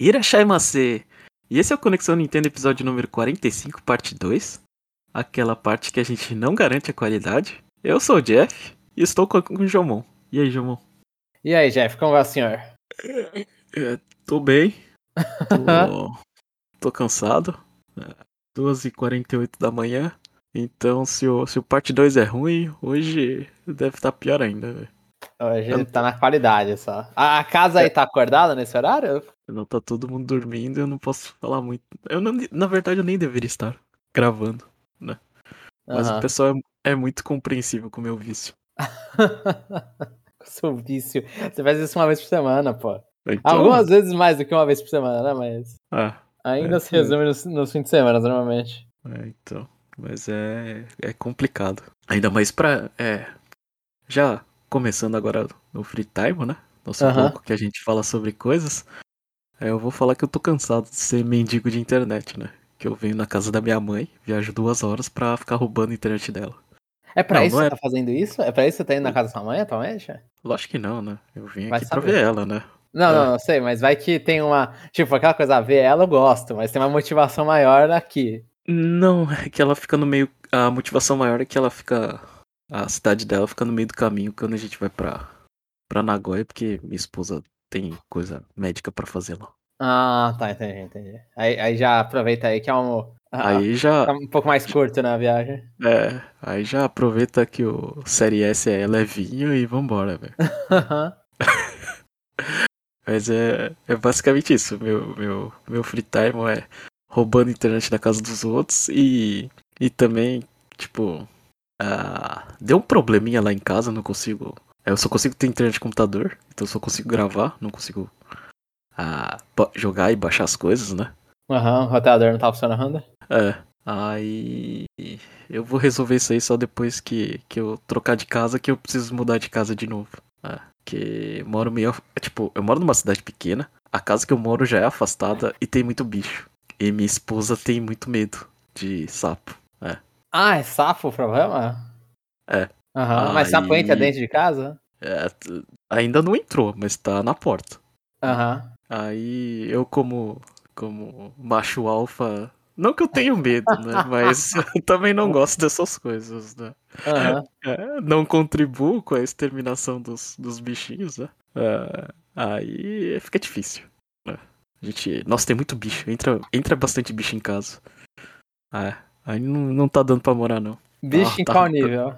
Irashaimase! E esse é o Conexão Nintendo episódio número 45, parte 2. Aquela parte que a gente não garante a qualidade. Eu sou o Jeff e estou com, com o Jomon. E aí, Jomon? E aí, Jeff, como vai o senhor? É, tô bem. Tô, tô cansado. É, 2h48 da manhã. Então, se o, se o parte 2 é ruim, hoje deve estar pior ainda, velho. Hoje Eu- tá na qualidade só. A, a casa aí tá acordada nesse horário? Não tá todo mundo dormindo, eu não posso falar muito. Eu não, na verdade, eu nem deveria estar gravando. Mas Aham. o pessoal é, é muito compreensível com o meu vício. Seu vício. Você faz isso uma vez por semana, pô. Então, Algumas vezes mais do que uma vez por semana, né? Mas Ah, ainda É, se resume nos, nos fins de semana, normalmente. é, então. Mas é, é complicado. Ainda mais pra. É. Já começando agora no free time, né? Nosso Aham. bloco que a gente fala sobre coisas. É, eu vou falar que eu tô cansado de ser mendigo de internet, né? Que eu venho na casa da minha mãe, viajo duas horas pra ficar roubando a internet dela. É pra Não, isso não que é- você tá fazendo isso? É pra isso que você tá indo na casa da sua mãe atualmente? Lógico que não, né? Eu vim Vai aqui pra ver ela, né? Não, É. não, não sei, mas vai que tem uma. Tipo, aquela coisa, a ver ela eu gosto, mas tem uma motivação maior aqui. Não, é que ela fica no meio. A motivação maior é que ela fica. A cidade dela fica no meio do caminho quando a gente vai pra, pra Nagoya, porque minha esposa tem coisa médica pra fazer lá. Ah, tá, entendi, entendi. Aí, aí já aproveita aí que é um. ah, Aí já. tá um pouco mais curto na viagem. É, aí já aproveita que o Série S é levinho e vambora, velho. Mas é, é basicamente isso. Meu, meu, meu free time é roubando internet da casa dos outros e, e também, tipo, ah, deu um probleminha lá em casa, não consigo. É, Eu só consigo ter internet de computador, então eu só consigo gravar, não consigo ah, jogar e baixar as coisas, né? Aham, o roteador não tá funcionando. É. Aí eu vou resolver isso aí só depois que, que eu trocar de casa, que eu preciso mudar de casa de novo. É, que moro meio. é, Tipo, eu moro numa cidade pequena, a casa que eu moro já é afastada e tem muito bicho. E minha esposa tem muito medo de sapo. Ah, é sapo o problema? É. Aham, mas sapo Aí- entra dentro de casa? É, ainda não entrou, mas tá na porta. Aham. Aí eu como como macho alfa, não que eu tenha medo, né? Mas eu também não gosto dessas coisas, né? Aham. É, não contribuo com a exterminação dos, dos bichinhos, né? É, aí fica difícil. né? A gente, nossa, tem muito bicho. Entra, entra bastante bicho em casa. É, aí não, não tá dando pra morar, não. Bicho Ah, em tá. qual nível?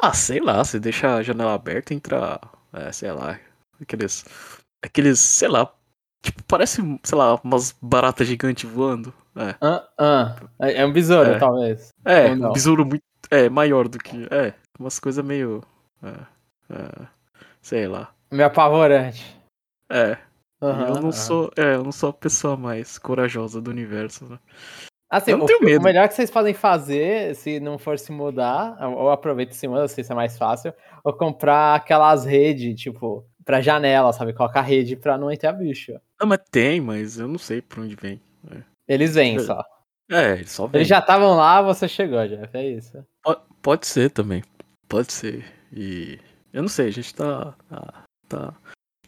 Ah, sei lá, você deixa a janela aberta e entra, é, sei lá, aqueles, aqueles, sei lá, tipo, parece, sei lá, umas baratas gigantes voando. É, Ah, ah. É é um besouro, É. talvez. é um besouro muito, é, maior do que, é, umas coisas meio, é, é, sei lá. Meio apavorante. É, Aham, eu não sou, é, eu não sou a pessoa mais corajosa do universo, né? Assim, eu não o, tenho o medo. melhor que vocês podem fazer, se não for se mudar, ou aproveita e se muda, se isso é mais fácil, ou comprar aquelas redes, tipo, pra janela, sabe? Colocar rede pra não entrar bicho. Não, mas tem, mas eu não sei por onde vem. Eles vêm É. só. É, ele só vem. Eles já estavam lá, você chegou, Jeff. É isso. Po- Pode ser também. Pode ser. E eu não sei, a gente tá. Tá, tá,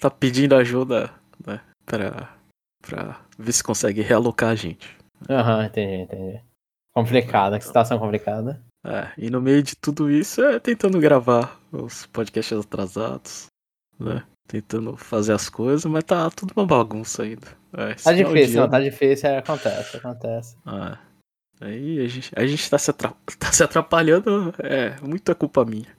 tá pedindo ajuda, né? Pra, pra ver se consegue realocar a gente. Aham, entendi, entendi. Complicada, que situação complicada. É, e no meio de tudo isso é tentando gravar os podcasts atrasados, né? Tentando fazer as coisas, mas tá tudo uma bagunça ainda. É, Tá difícil, não, tá difícil, aí acontece, acontece. Ah, aí a gente, a gente tá, se tá se atrapalhando, é, muita culpa minha.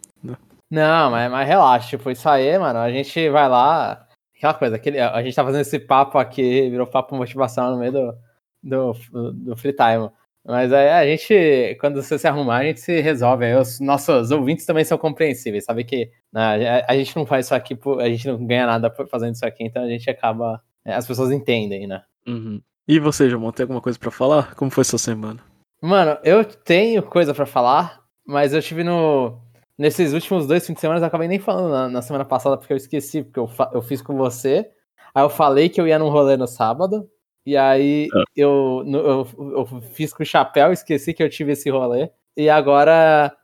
Não, mas, mas relaxa, tipo, isso aí, mano, a gente vai lá, aquela coisa, aquele, a gente tá fazendo esse papo aqui, virou papo motivacional no meio do, do, do free time. Mas aí a gente, quando você se arrumar, a gente se resolve. Aí os nossos ouvintes também são compreensíveis, sabe que né, a, a gente não faz isso aqui, por- a gente não ganha nada fazendo isso aqui, então a gente acaba, é, as pessoas entendem, né? Uhum. E você, João, tem alguma coisa pra falar? Como foi sua semana? Mano, eu tenho coisa pra falar, mas eu tive no. Nesses últimos dois fins de semana, eu acabei nem falando na, na semana passada, porque eu esqueci, porque eu, eu fiz com você. Aí eu falei que eu ia num rolê no sábado. E aí Ah. eu, eu, eu fiz com o chapéu, esqueci que eu tive esse rolê. E agora,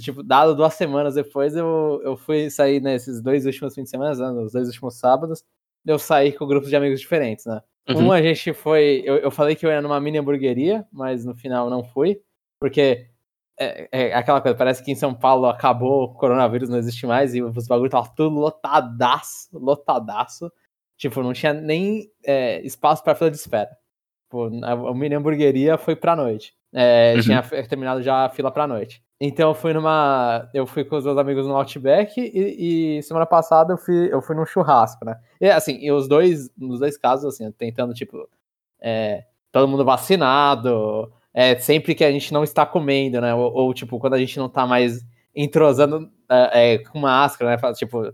tipo, dado duas semanas depois, eu, eu fui sair nesses dois últimos fins de semana, né, nos dois últimos sábados. eu sair com grupos de amigos diferentes, né? Uhum. Um a gente foi. Eu, eu falei que eu ia numa mini hamburgueria, mas no final não fui, porque é, é aquela coisa, parece que em São Paulo acabou o coronavírus, não existe mais, e os bagulhos estavam tudo lotadaço, lotadaço. Tipo, não tinha nem é, espaço pra fila de espera. Tipo, a, mini hamburgueria foi pra noite. É, Uhum. Tinha terminado já a fila pra noite. Então eu fui numa. Eu fui com os meus amigos no Outback e, e semana passada eu fui, eu fui num churrasco, né? E assim, e os dois, nos dois casos, assim, tentando, tipo, é, todo mundo vacinado, é, sempre que a gente não está comendo, né? Ou, ou, tipo, quando a gente não tá mais entrosando é, é, com máscara, né? Tipo,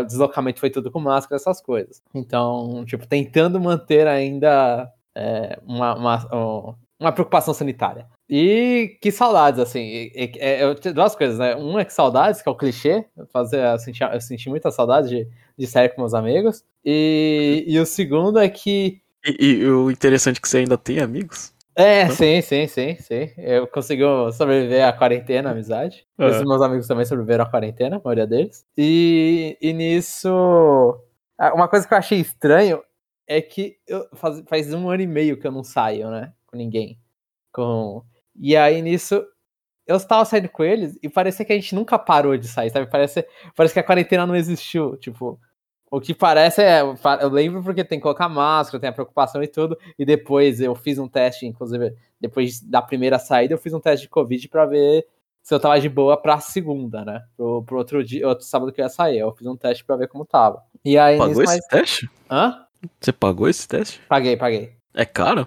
o deslocamento foi tudo com máscara, essas coisas. Então, tipo, tentando manter ainda é, uma, uma, um- uma preocupação sanitária. E que saudades, assim. é, tenho duas coisas, né? Um é que saudades, que é o clichê. Fazer, eu, senti, eu senti muita saudade de, de sair com meus amigos. E, e o segundo é que. E, e o interessante é que você ainda tem amigos. É, sim, sim, sim, sim. Eu consegui sobreviver à quarentena, amizade. É. Esses meus amigos também sobreviveram à quarentena, a maioria deles. E, e nisso. Uma coisa que eu achei estranho é que eu, faz, faz um ano e meio que eu não saio, né? Com ninguém. Com... E aí nisso. Eu estava saindo com eles e parecia que a gente nunca parou de sair, sabe? Parece, parece que a quarentena não existiu. Tipo, o que parece é. Eu lembro porque tem que colocar máscara, tem a preocupação e tudo. E depois eu fiz um teste, inclusive, depois da primeira saída, eu fiz um teste de Covid pra ver se eu tava de boa pra segunda, né? Pro, pro outro dia, outro sábado que eu ia sair. Eu fiz um teste pra ver como tava. E aí. Pagou nisso, esse teste? Hã? Você pagou esse teste? Paguei, paguei. É caro?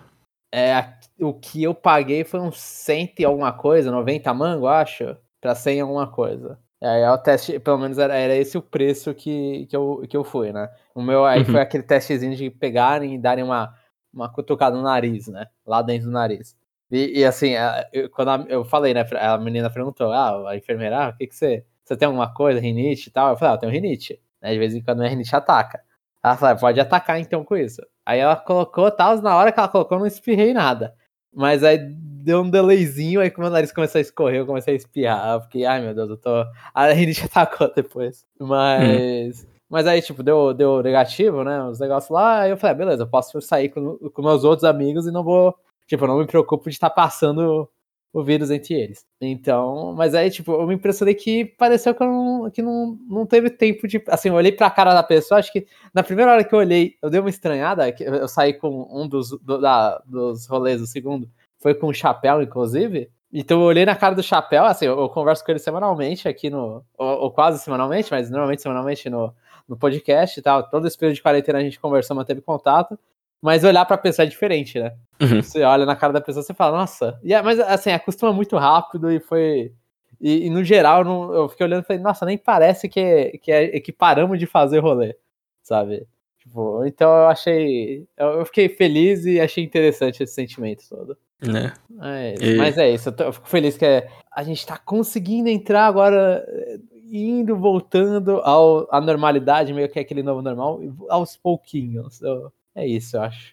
É, o que eu paguei foi uns 100 e alguma coisa, 90 mango, acho, pra 100 e alguma coisa. E aí o teste, pelo menos era, era esse o preço que, que, eu, que eu fui, né? O meu aí Uhum. foi aquele testezinho de pegarem e darem uma, uma cutucada no nariz, né? Lá dentro do nariz. E, e assim, a- eu, quando a- eu falei, né? A menina perguntou, ah, a enfermeira, ah, o que que você... Você tem alguma coisa, rinite e tal? Eu falei, ah, eu tenho rinite. Né? De vez em quando minha rinite ataca. Ela falou, "Ah, pode atacar então com isso. Aí ela colocou, tal, na hora que ela colocou, eu não espirrei nada. Mas aí deu um delayzinho, aí que meu nariz começou a escorrer, eu comecei a espirrar. Eu fiquei, ai meu Deus, eu tô. A rinite atacou depois. Mas. Mas aí, tipo, deu, deu negativo, né? Os negócios lá, aí eu falei, ah, beleza, eu posso sair com, com meus outros amigos e não vou. Tipo, eu não me preocupo de estar passando o vírus entre eles. Então, mas aí, tipo, eu me impressionei que pareceu que, não, que não, não teve tempo de. Assim, eu olhei pra cara da pessoa, acho que na primeira hora que eu olhei, eu dei uma estranhada, que eu eu saí com um dos, do- da, dos rolês, o segundo, foi com o chapéu, inclusive. Então eu olhei na cara do chapéu, assim, eu, eu converso com ele semanalmente aqui no. Ou, ou quase semanalmente, mas normalmente semanalmente no, no podcast e tal. Todo esse período de quarentena a gente conversou, manteve contato. Mas olhar pra pessoa é diferente, né? Uhum. Você olha na cara da pessoa e fala, nossa. E, é- mas assim, acostuma muito rápido e foi. E, e, no geral, eu, não- eu fiquei olhando e falei, nossa, nem parece que, que, é, que paramos de fazer rolê, sabe? Tipo, então eu achei. Eu, eu fiquei feliz e achei interessante esse sentimento todo. Né? É. E- Mas é isso, eu, tô- eu fico feliz que é- a gente tá conseguindo entrar agora, eh, indo, voltando ao, à normalidade, meio que aquele novo normal, aos pouquinhos. Eu- é isso, eu acho.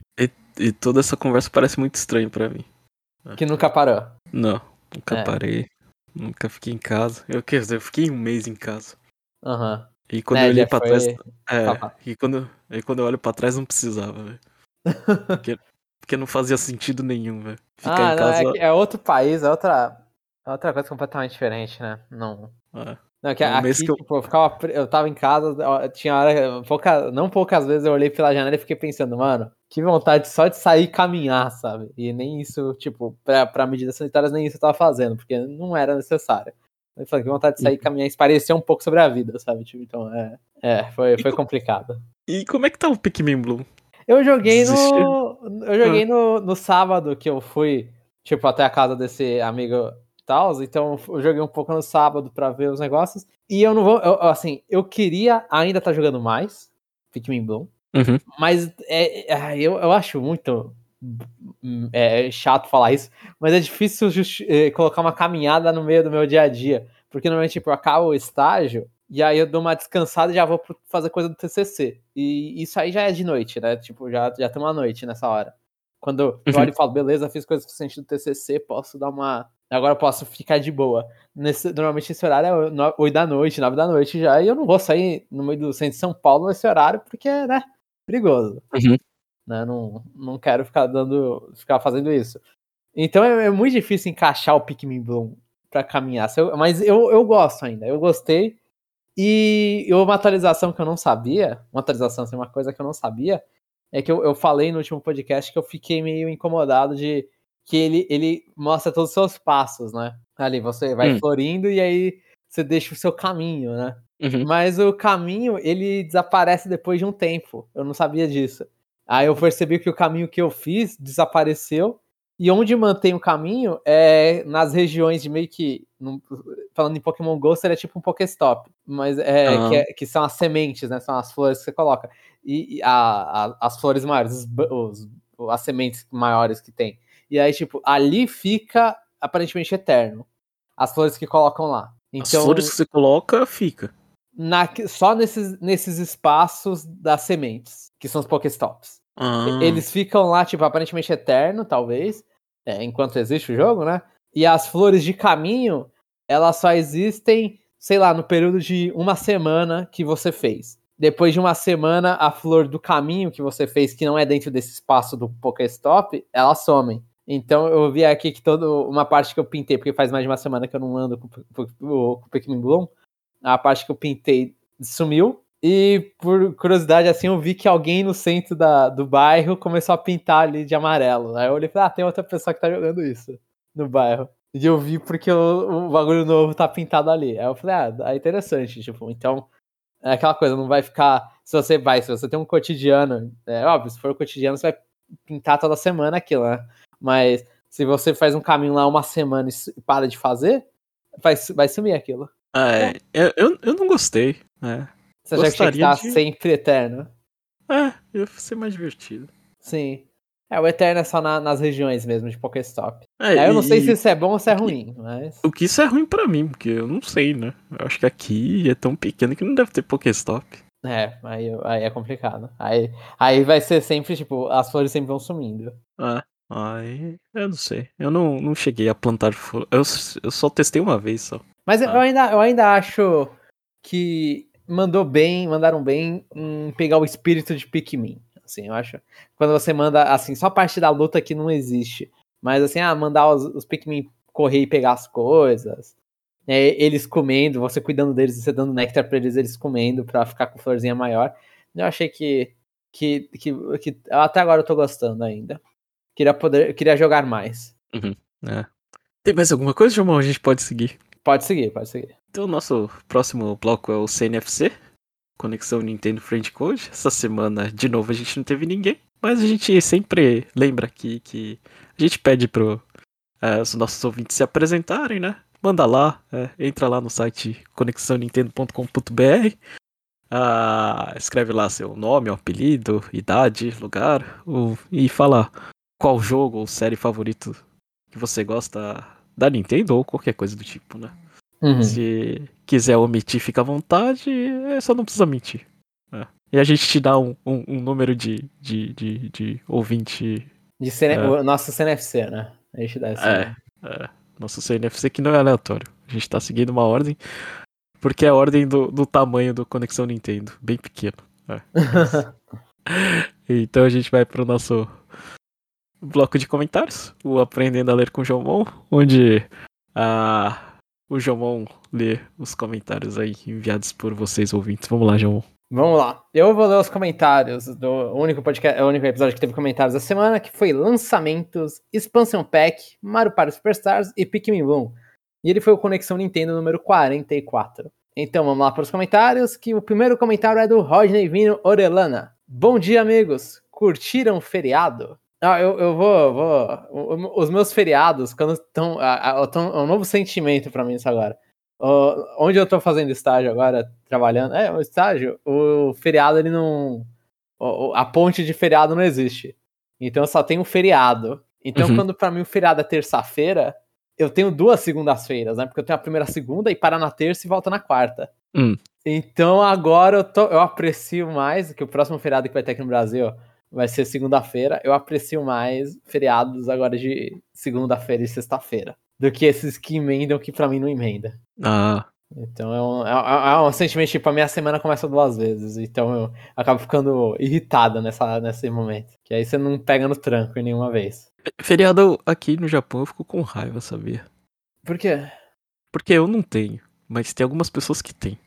E toda essa conversa parece muito estranha pra mim. Que nunca parou. Não, nunca É. parei. Nunca fiquei em casa. Eu, quer dizer, eu fiquei um mês em casa. Aham. E quando Né, eu olhei já pra foi- trás. É, e quando, e quando eu olho pra trás não precisava, velho. Porque, porque não fazia sentido nenhum, velho. Ficar ah, em não, casa. é, que é outro país, é outra, é outra coisa completamente diferente, né? Não. é. Não, que É um aqui, que eu- tipo, eu ficava, eu tava em casa, tinha hora, pouca, não poucas vezes eu olhei pela janela e fiquei pensando, mano, que vontade só de sair e caminhar, sabe? E nem isso, tipo, pra, pra medidas sanitárias, nem isso eu tava fazendo, porque não era necessário. Eu falei, que vontade de sair e caminhar, esparecer um pouco sobre a vida, sabe? Tipo, então, é, é foi, foi complicado. E como é que tá o Pikmin Bloom? Eu joguei no. Eu joguei no, no sábado que eu fui, tipo, até a casa desse amigo tal. Então eu joguei um pouco no sábado pra ver os negócios. E eu não vou. eu- assim, eu queria ainda estar jogando mais Pikmin Bloom. Uhum. Mas é, é, eu, eu acho muito é, chato falar isso, mas é difícil eh, colocar uma caminhada no meio do meu dia a dia. Porque normalmente tipo, eu acabo o estágio e aí eu dou uma descansada e já vou fazer coisa do TCC. E isso aí já é de noite, né? Tipo, já, já tem uma noite nessa hora. Quando eu Uhum. olho e falo, beleza, fiz coisa suficiente do TCC, posso dar uma. Agora eu posso ficar de boa. Nesse, normalmente esse horário é no- 8 da noite, 9 da noite já, e eu não vou sair no meio do centro de São Paulo nesse horário, porque, né? perigoso. Uhum. Né? Não, não quero ficar dando. ficar fazendo isso. Então é, é muito difícil encaixar o Pikmin Bloom pra caminhar. Mas eu, eu gosto ainda, eu gostei. E uma atualização que eu não sabia, uma atualização, assim, uma coisa que eu não sabia, é que eu, eu falei no último podcast que eu fiquei meio incomodado de que ele, ele mostra todos os seus passos, né? Ali, você vai Hum. florindo e aí você deixa o seu caminho, né? Uhum. Mas o caminho, ele desaparece depois de um tempo. Eu não sabia disso. Aí eu percebi que o caminho que eu fiz desapareceu. E onde mantém o caminho é nas regiões de meio que. falando em Pokémon Go, seria tipo um Pokéstop. Mas é, Ah. que, é- que são as sementes, né? São as flores que você coloca. E, e a- a- as flores maiores, os, os- as sementes maiores que tem. E aí, tipo, ali fica aparentemente eterno. As flores que colocam lá. As Então, flores que você coloca, fica. na- só nesses, nesses espaços das sementes, que são os Pokéstops. Ah, Eles ficam lá, tipo, aparentemente eterno, talvez, é, enquanto existe o jogo, né? E as flores de caminho, elas só existem, sei lá, no período de uma semana que você fez. Depois de uma semana, a flor do caminho que você fez, que não é dentro desse espaço do Pokéstop, elas somem. Então eu vi aqui que toda uma parte que eu pintei, porque faz mais de uma semana que eu não ando com, com, com o Pikmin Bloom, a parte que eu pintei sumiu. E por curiosidade, assim, eu vi que alguém no centro da, do bairro começou a pintar ali de amarelo. Aí eu olhei e falei, ah, tem outra pessoa que tá jogando isso no bairro. E eu vi porque o, o bagulho novo tá pintado ali. Aí eu falei, ah, é interessante, tipo, então. É aquela coisa, não vai ficar. Se você vai, se você tem um cotidiano, é óbvio, se for cotidiano, você vai pintar toda semana aquilo, né? Mas se você faz um caminho lá uma semana e para de fazer, vai, vai sumir aquilo. Ah, é. Eu, eu, eu não gostei. É. Você já tinha que estar de- sempre eterno. É, ia ser mais divertido. Sim. É, o Eterno é só na- nas regiões mesmo, de Pokéstop. É, Aí eu não sei se isso é bom ou se é ruim, mas. O que isso é ruim pra mim, porque eu não sei, né? Eu acho que aqui é tão pequeno que não deve ter Pokéstop. É, aí, eu- aí é complicado. Aí, aí vai ser sempre, tipo, as flores sempre vão sumindo. Ah, aí eu não sei. Eu não, não cheguei a plantar flor. Eu, eu só testei uma vez só. Mas eu, Ah. ainda, eu ainda acho que mandou bem, mandaram bem em pegar o espírito de Pikmin. Assim, eu acho. Quando você manda, assim, só parte da luta que não existe. Mas assim, ah, mandar os, os Pikmin correr e pegar as coisas. é, eles comendo, você cuidando deles, você dando néctar pra eles, eles comendo pra ficar com florzinha maior. Eu achei que. que, que, que até agora eu tô gostando ainda. Queria poder. Queria jogar mais. É. Tem mais alguma coisa, João? A gente pode seguir. Pode seguir, pode seguir. Então, o nosso próximo bloco é o CNFC Conexão Nintendo Friend Code. Essa semana, de novo, a gente não teve ninguém. Mas a gente sempre lembra aqui que a gente pede para os nossos ouvintes se apresentarem, né? Manda lá, é, entra lá no site conexãonintendo.com.br. Ah, escreve lá seu nome, apelido, idade, lugar o- e fala qual jogo ou série favorito que você gosta da Nintendo ou qualquer coisa do tipo, né? Uhum. Se quiser omitir, fica à vontade, é, só não precisa mentir. É. E a gente te dá um, um- um número de, de, de, de ouvinte. De CN... É. O nosso CNFC, né? A gente dá esse. É, é, nosso CNFC que não é aleatório. A gente tá seguindo uma ordem, porque é a ordem do, do tamanho do Conexão Nintendo, bem pequeno. É. Então a gente vai pro nosso bloco de comentários, o Aprendendo a Ler com Jomon, onde ah, o Jomon lê os comentários aí enviados por vocês ouvintes. Vamos lá, Jomon. Vamos lá. Eu vou ler os comentários do único podcast, o único episódio que teve comentários da semana, que foi lançamentos, Expansion Pack, Mario Party Superstars e Pikmin Bloom. E ele foi o Conexão Nintendo número 44. Então vamos lá para os comentários, que o primeiro comentário é do Rodney Vino Orelana. Bom dia, amigos. Curtiram o feriado? Ah, eu, eu vou, vou. o- o- Os meus feriados, quando estão. É um novo sentimento para mim isso agora. Ó, onde eu tô fazendo estágio agora, trabalhando, é, o estágio, o feriado ele não. o- o- A ponte de feriado não existe. Então só tem um feriado. Então, Uhum. quando pra mim o feriado é terça-feira, eu tenho duas segundas-feiras, né? Porque eu tenho a primeira segunda e para na terça e volta na quarta. Hum. Então agora eu, tô, eu aprecio mais, que o próximo feriado que vai ter aqui no Brasil vai ser segunda-feira. Eu aprecio mais feriados agora de segunda-feira e sexta-feira. Do que esses que emendam que pra mim não emenda. Ah, Então é um, é, é, é um sentimento, tipo, a minha semana começa duas vezes. Então eu acabo ficando irritada nessa, nesse momento. Que aí você não pega no tranco em nenhuma vez. Feriado aqui no Japão eu fico com raiva, sabia? Por quê? Porque eu não tenho, mas tem algumas pessoas que têm.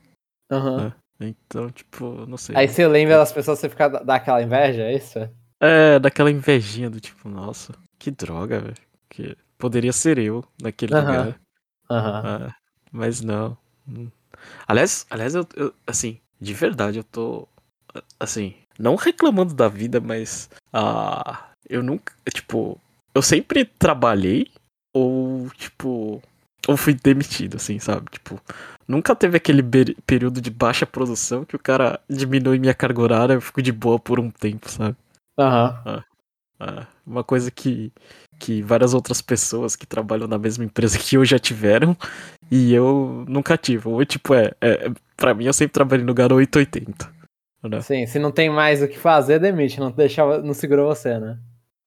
Aham. Uhum. Então, tipo, não sei. Aí você lembra das pessoas, você fica daquela inveja, é isso? É, daquela invejinha do tipo, nossa, que droga, velho. Que poderia ser eu naquele lugar. Aham. Ah, mas não. Aliás, aliás eu, eu, assim, de verdade, eu tô. Assim, não reclamando da vida, mas. Ah, eu nunca. Tipo, eu sempre trabalhei ou, tipo. Ou fui demitido, assim, sabe? Tipo, nunca teve aquele período de baixa produção que o cara diminui minha carga horária e eu fico de boa por um tempo, sabe? Aham. Uhum. Ah, ah, uma coisa que, que várias outras pessoas que trabalham na mesma empresa que eu já tiveram e eu nunca tive. Ou tipo, é, é pra mim eu sempre trabalhei no lugar 880. Né? Sim, se não tem mais o que fazer, demite, não deixava, não segurou você, né?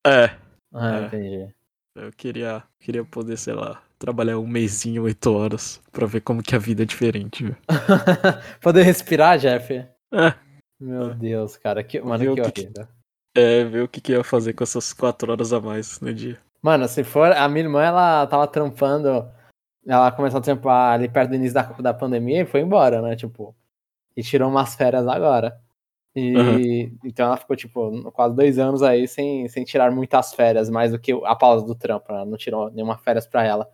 É. Ah, é. entendi. Eu queria, queria poder, sei lá, trabalhar um mêsinho, oito horas, pra ver como que a vida é diferente. poder respirar, Jeff? É. Meu. Deus, cara, que, mano, que, que horrível. É, ver o que, que ia fazer com essas quatro horas a mais no dia. Mano, se for, a minha irmã, ela tava trampando, ela começou a trampar ali perto do início da, da pandemia e foi embora, né, tipo, e tirou umas férias agora. E uhum. então ela ficou, tipo, quase dois anos aí sem, sem tirar muitas férias, mais do que a pausa do trampo, ela não tirou nenhuma férias pra ela.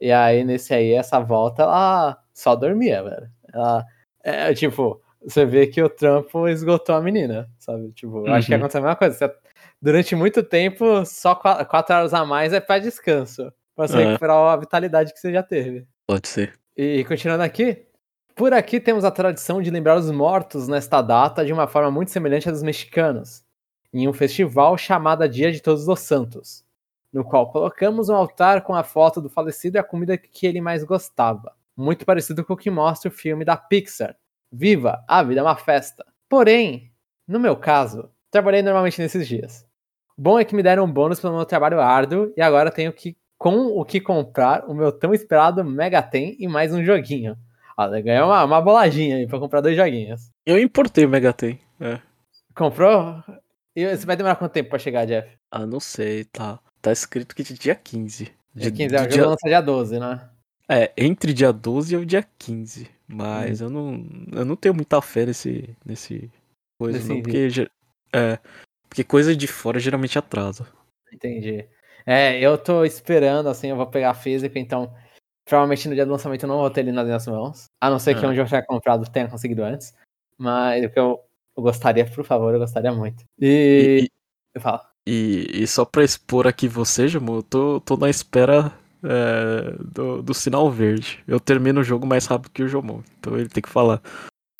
E aí, nesse aí, essa volta, ela só dormia, velho. Ela, é, tipo, você vê que o trampo esgotou a menina, sabe? Tipo, uhum. acho que uhum. aconteceu a mesma coisa. Você, durante muito tempo, só quatro, quatro, horas a mais é pra descanso. Pra você uhum. recuperar a vitalidade que você já teve. Pode ser. E continuando aqui, por aqui temos a tradição de lembrar os mortos nesta data de uma forma muito semelhante à dos mexicanos, em um festival chamado Dia de Todos os Santos, no qual colocamos um altar com a foto do falecido e a comida que ele mais gostava, muito parecido com o que mostra o filme da Pixar, Viva, a vida é uma festa. Porém, no meu caso, trabalhei normalmente nesses dias. Bom é que me deram um bônus pelo meu trabalho árduo e agora tenho que com o que comprar o meu tão esperado Mega Ten e mais um joguinho. Ah, ganhei uma, uma boladinha aí pra comprar dois joguinhos. Eu importei o Mega Ten. É. Comprou? E você vai demorar quanto tempo pra chegar, Jeff? Ah, não sei, tá. Tá escrito que de dia 15. Dia 15, é, o jogo dia... lança dia 12, né? É, entre dia 12 e o dia 15. Mas hum. eu não eu não tenho muita fé nesse, nesse coisa, não, porque, é, porque coisa de fora geralmente atrasa. Entendi. É, eu tô esperando, assim, eu vou pegar físico, então provavelmente no dia do lançamento eu não vou ter ele nas minhas mãos. A não ser que é. onde eu tiver comprado tenha conseguido antes. Mas o que eu, eu gostaria, por favor, eu gostaria muito. E. e eu falo. E, e só pra expor aqui você, Jamu, eu tô, tô na espera é, do, do sinal verde. Eu termino o jogo mais rápido que o Jomon. Então ele tem que falar: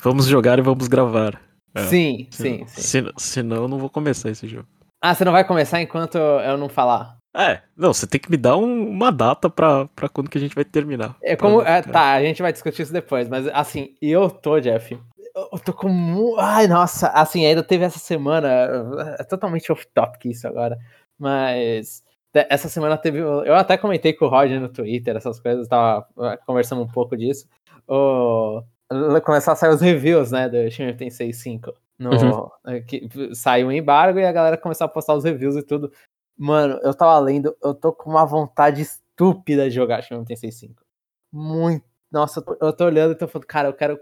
vamos jogar e vamos gravar. É, sim, sim, sim. Se, senão eu não vou começar esse jogo. Ah, você não vai começar enquanto eu não falar? É, não, você tem que me dar um, uma data pra, pra quando que a gente vai terminar. É como. É, tá, a gente vai discutir isso depois, mas assim, eu tô, Jeff. Eu tô com. Ai, nossa, assim, ainda teve essa semana. É totalmente off-topic isso agora. Mas essa semana teve. Eu até comentei com o Roger no Twitter, essas coisas, tava uh, conversando um pouco disso. O, começar a sair os reviews, né, do Shin Tensei 5. No, uhum. Eh, que saiu um embargo e a galera começou a postar os reviews e tudo. Mano, eu tava lendo, eu tô com uma vontade estúpida de jogar Shin Tensei 5. Muito. Nossa, eu tô, eu tô olhando e tô falando, cara, eu quero.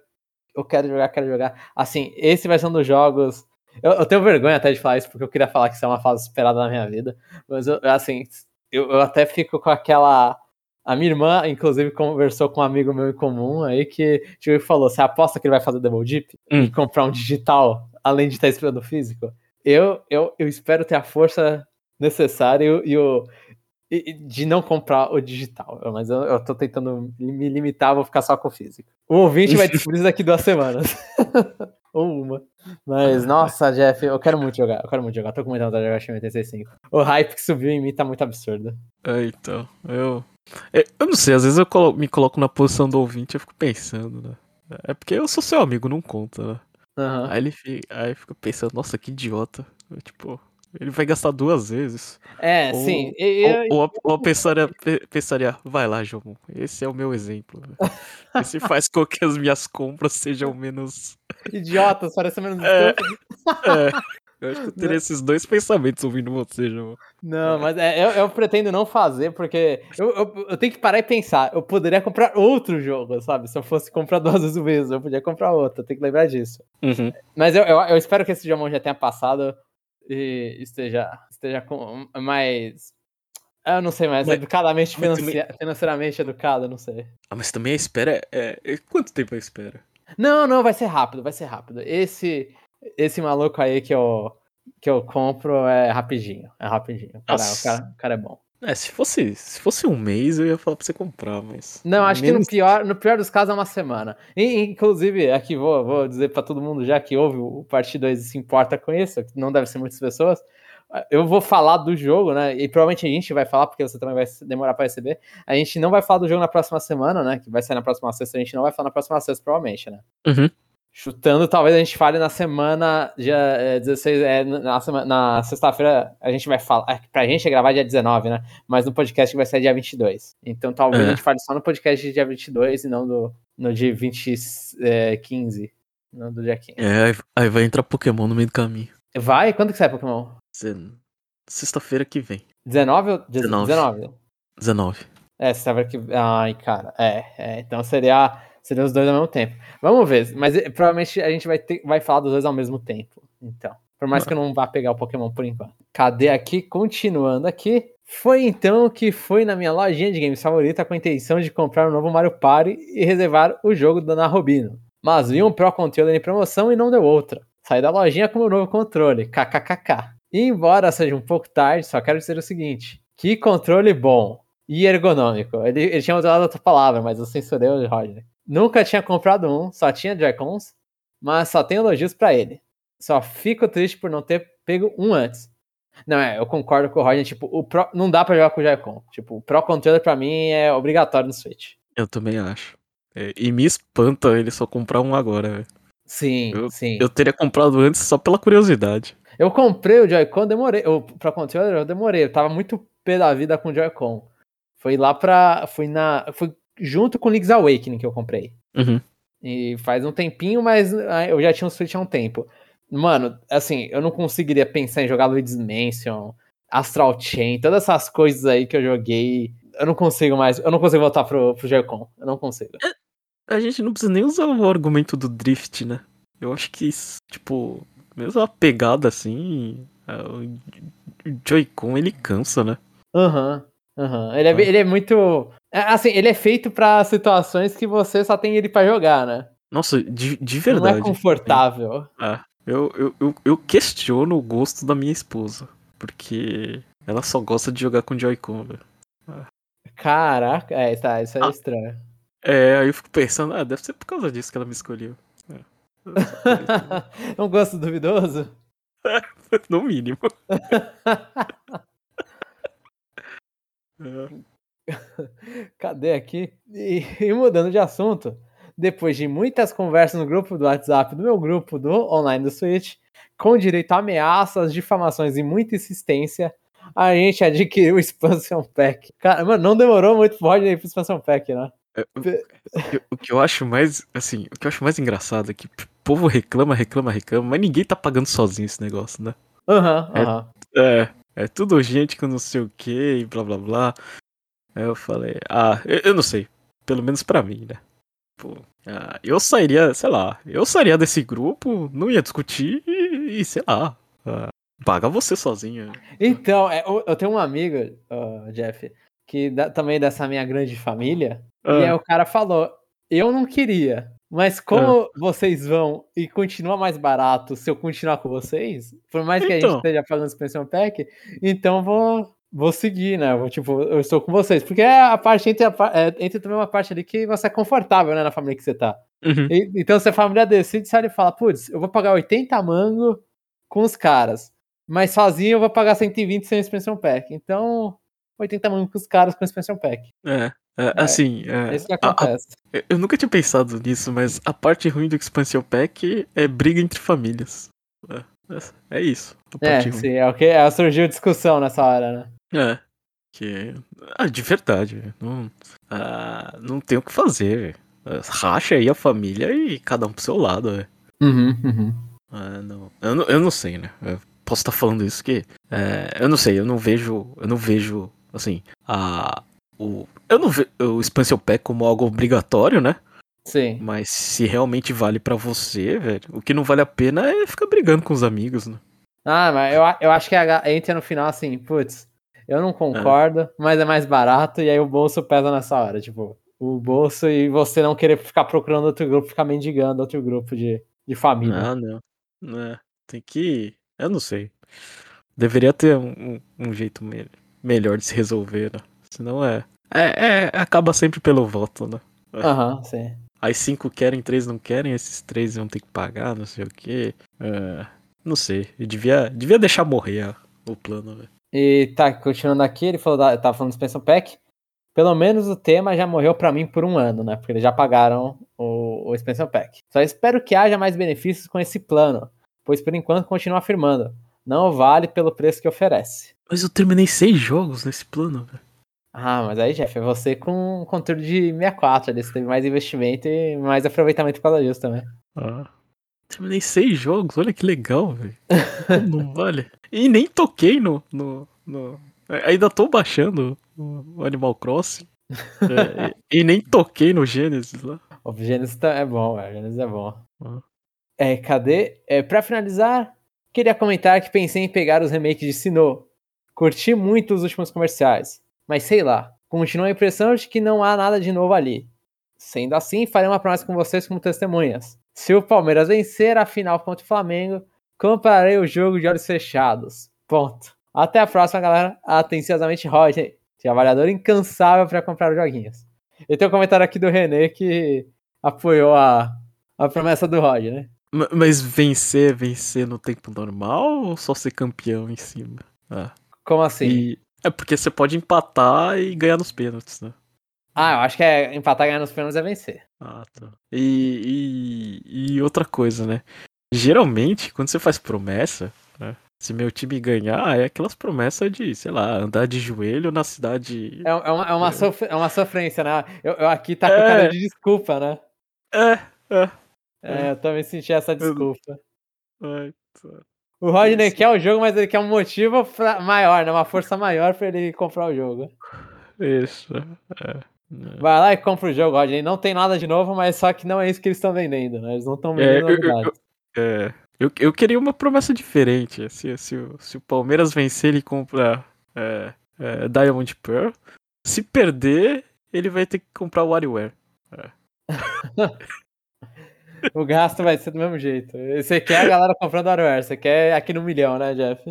Eu quero jogar, quero jogar. Assim, esse vai ser um dos jogos eu, eu, tenho vergonha até de falar isso, porque eu queria falar que isso é uma fase esperada na minha vida. Mas, eu, assim, eu, eu até fico com aquela. A minha irmã, inclusive, conversou com um amigo meu em comum aí que tipo, falou: você aposta que ele vai fazer Double Deep hum. e comprar um digital, além de estar esperando o físico? Eu, eu, eu espero ter a força necessária e o, de não comprar o digital. Mas eu, eu tô tentando me limitar, vou ficar só com o físico. O ouvinte vai descobrir isso daqui duas semanas. Ou uma. Mas, nossa, Jeff, eu quero muito jogar. Eu quero muito jogar. Tô com muita vontade de jogar Shin 85. O hype que subiu em mim tá muito absurdo. É, então. Eu. Eu não sei, às vezes eu colo... me coloco na posição do ouvinte e fico pensando, né? É porque eu sou seu amigo, não conta, né? Uhum. Aí ele fica, aí fica pensando, nossa, que idiota. Eu, tipo, Ele vai gastar duas vezes. É, Ou- sim. E- e- Ou, ou, ou a pensaria, pe- pensaria, vai lá, João, esse é o meu exemplo. né? Esse faz com que as minhas compras sejam menos. idiotas, parece menos É. É, eu acho que eu teria esses dois pensamentos ouvindo você, João. Não, mas é, eu, eu pretendo não fazer, porque eu, eu, eu tenho que parar e pensar. Eu poderia comprar outro jogo, sabe? Se eu fosse comprar duas vezes o mesmo, eu podia comprar outro. Eu tenho que lembrar disso. Uhum. Mas eu, eu, eu espero que esse Jamon já tenha passado esteja, esteja com mais. Eu não sei, mais Mas- educadamente, financi- financeiramente educado, não sei. Ah, mas também a espera é, é- Quanto tempo a espera? Não, não, vai ser rápido, vai ser rápido. Esse, esse maluco aí que eu, que eu compro é rapidinho. É rapidinho. Cara, o, cara, o cara é bom. É, se fosse, se fosse um mês, eu ia falar pra você comprar, mas. Não, acho que no menos- pior, no pior dos casos é uma semana. E, inclusive, aqui vou, vou dizer pra todo mundo já que ouve o Parte 2 e se importa com isso, que não deve ser muitas pessoas. Eu vou falar do jogo, né? E provavelmente a gente vai falar, porque você também vai demorar pra receber. A gente não vai falar do jogo na próxima semana, né? Que vai sair na próxima sexta, a gente não vai falar na próxima sexta, provavelmente, né? Uhum. Chutando, talvez a gente fale na semana dia é, 16, é, na, sema- na sexta-feira a gente vai falar. É, pra gente é gravar dia 19, né? Mas no podcast vai sair dia 22. Então talvez É. a gente fale só no podcast de dia 22 e não do, no dia 20, é, 15. Não do dia 15. É, aí, vai entrar Pokémon no meio do caminho. Vai? Quando que sai Pokémon? Sexta-feira que vem. 19 ou 19. 19? 19. É, sexta-feira que. Ai, cara. É, é. Então seria, seria os dois ao mesmo tempo. Vamos ver. Mas eh, provavelmente a gente vai, ter, vai falar dos dois ao mesmo tempo. Então. Por mais que eu não vá pegar o Pokémon por enquanto. Cadê aqui? Continuando aqui. Foi então que fui na minha lojinha de games favorita com a intenção de comprar um novo Mario Party e reservar o jogo do Ana Robino. Mas vi um Pro Controller em promoção e não deu outra. Saí da lojinha com o novo controle, kkkk. E embora seja um pouco tarde, só quero dizer o seguinte: que controle bom e ergonômico. Ele, ele tinha usado outra palavra, mas eu censurei o Roger. Nunca tinha comprado um, só tinha Joy-Cons, mas só tenho elogios pra ele. Só fico triste por não ter pego um antes. Não, é, eu concordo com o Roger, tipo, o Pro, não dá pra jogar com o Joy-Con. Tipo, o Pro Controller pra mim é obrigatório no Switch. Eu também acho. É, e me espanta ele só comprar um agora, velho. Sim, Eu- sim. Eu teria comprado antes só pela curiosidade. Eu comprei o Joy-Con, demorei. O Pro Controller eu demorei. Eu tava muito pé da vida com o Joy-Con. Foi lá pra. Fui na. Foi junto com o Link's Awakening que eu comprei. Uhum. E faz um tempinho, mas ah, eu já tinha um Switch há um tempo. Mano, assim, eu não conseguiria pensar em jogar Luigi's Mansion, Astral Chain, todas essas coisas aí que eu joguei. Eu não consigo mais. Eu não consigo voltar pro, pro Joy-Con. Eu não consigo. A gente não precisa nem usar o argumento do drift, né? Eu acho que, tipo, mesmo a pegada assim, a- o Joy-Con ele cansa, né? Aham, aham. Ele, é, Ah. ele é muito. é, Assim, ele é feito pra situações que você só tem ele pra jogar, né? Nossa, de, de Não verdade. é confortável. Ah, eu, eu, eu, eu questiono o gosto da minha esposa. Porque ela só gosta de jogar com Joy-Con, velho. Caraca, é, tá, isso é Ah. estranho. É, aí eu fico pensando, ah, deve ser por causa disso que ela me escolheu. É. um gosto duvidoso? no mínimo. Cadê aqui? E, e mudando de assunto, depois de muitas conversas no grupo do WhatsApp, do meu grupo do online do Switch, com direito a ameaças, difamações e muita insistência, a gente adquiriu o Expansion Pack. Cara, mano, não demorou muito pro Rodney pro Expansion Pack, né? É, o- que eu acho mais, assim, o que eu acho mais engraçado é que o povo reclama, reclama, reclama, mas ninguém tá pagando sozinho esse negócio, né? Aham, É. aham. É, é tudo gente que não sei o que e blá blá blá. Aí eu falei, ah, eu, eu não sei. Pelo menos pra mim, né? Pô, ah, eu sairia, sei lá, eu sairia desse grupo, não ia discutir e, e, sei lá. ah, paga você sozinho. Então, é, eu, tenho um amigo, ó, Jeff, que da- também dessa minha grande família, e aí Ah, o cara falou: eu não queria, mas como vocês vão e continua mais barato se eu continuar com vocês, por mais que a gente Então. esteja pagando expansão pack, então vou, vou seguir, né? Vou, tipo, eu estou com vocês. Porque é a parte entre, a, é, entre também uma parte ali que você é confortável, né, na família que você tá. uhum. E- então, se a família decide, sai e fala, putz, eu vou pagar 80 mango com os caras, mas sozinho eu vou pagar 120 sem expansão pack. Então, 80 mango com os caras com expansão pack. É, é, assim, é, É isso que a- a- acontece. eu nunca tinha pensado nisso, mas a parte ruim do Expansion Pack é briga entre famílias. É. É, é isso. É, sim, é o que é, surgiu discussão nessa hora, né? É. Que. Ah, de verdade, não, ah, não tem o que fazer, Racha aí a família e cada um pro seu lado, velho. Uhum, uhum. Ah, não. Eu, não. eu não sei, né? Eu posso estar falando isso que. É, eu não sei, eu não vejo. Eu não vejo, assim, a. O, eu não vejo o Expansion Pack como algo obrigatório, né? Sim. Mas se realmente vale para você, velho, o que não vale a pena é ficar brigando com os amigos, né? Ah, mas eu, eu acho que entra no final assim, putz, eu não concordo, é. mas é mais barato, e aí o bolso pesa nessa hora, tipo, o bolso e você não querer ficar procurando outro grupo, ficar mendigando outro grupo de, de família. Ah, não, não. É, tem que. Eu não sei. Deveria ter um, um, um jeito me melhor de se resolver, né? Senão é. É, é acaba sempre pelo voto, né? Aham, uhum, sim. Aí cinco querem, três não querem, esses três vão ter que pagar, não sei o quê. Uh, não sei. Eu devia, devia deixar morrer o plano, velho. E tá, continuando aqui, ele falou, da, tava falando do Expansion Pack. Pelo menos o tema já morreu para mim por um ano, né? Porque eles já pagaram o, o Expansion Pack. Só espero que haja mais benefícios com esse plano, pois por enquanto continuo afirmando, não vale pelo preço que oferece. Mas eu terminei seis jogos nesse plano, velho. Ah, mas aí, Jeff, é você com controle de 64 ali. Você teve mais investimento e mais aproveitamento por causa disso também. Ah. Terminei seis jogos, olha que legal, velho. Não vale. E nem toquei no, no, no. Ainda tô baixando o Animal Crossing. é, e, e, nem toquei no Genesis lá. O Genesis tá, é bom, velho. O Genesis é bom. Ah. É, cadê? É, pra finalizar, queria comentar que pensei em pegar os remakes de Sinnoh. Curti muito os últimos comerciais. Mas sei lá, continua a impressão de que não há nada de novo ali. Sendo assim, farei uma promessa com vocês como testemunhas. Se o Palmeiras vencer a final contra o Flamengo, comprarei o jogo de olhos fechados. Ponto. Até a próxima, galera. Atenciosamente, Roger, trabalhador incansável para comprar os joguinhos. E tem um comentário aqui do René que apoiou a, a promessa do Roger, né? Mas vencer, vencer no tempo normal ou só ser campeão em cima? Ah. Como assim? E, é porque você pode empatar e ganhar nos pênaltis, né? Ah, eu acho que é empatar e ganhar nos pênaltis é vencer. Ah, tá. E, e, e outra coisa, né? Geralmente, quando você faz promessa, né? Se meu time ganhar, é aquelas promessas de, sei lá, andar de joelho na cidade. É, é, uma, é, uma, sof é uma sofrência, né? Eu, eu aqui tá com é. cara de desculpa, né? É, é. É, eu também senti essa desculpa. Ai, tá. O Rodney quer o jogo, mas ele quer um motivo pra, maior, né? Uma força maior pra ele comprar o jogo. Isso. É. Vai lá e compra o jogo, Rodney. Não tem nada de novo, mas só que não é isso que eles estão vendendo, né? Eles não estão vendendo é, novidades. Eu, eu, é, eu, eu, queria uma promessa diferente. Assim, se, o, se o Palmeiras vencer, ele compra é, é, Diamond Pearl. Se perder, ele vai ter que comprar o WarioWare. É. O gasto vai ser do mesmo jeito. Você quer a galera comprando WarioWare, você quer aqui no milhão, né, Jeff?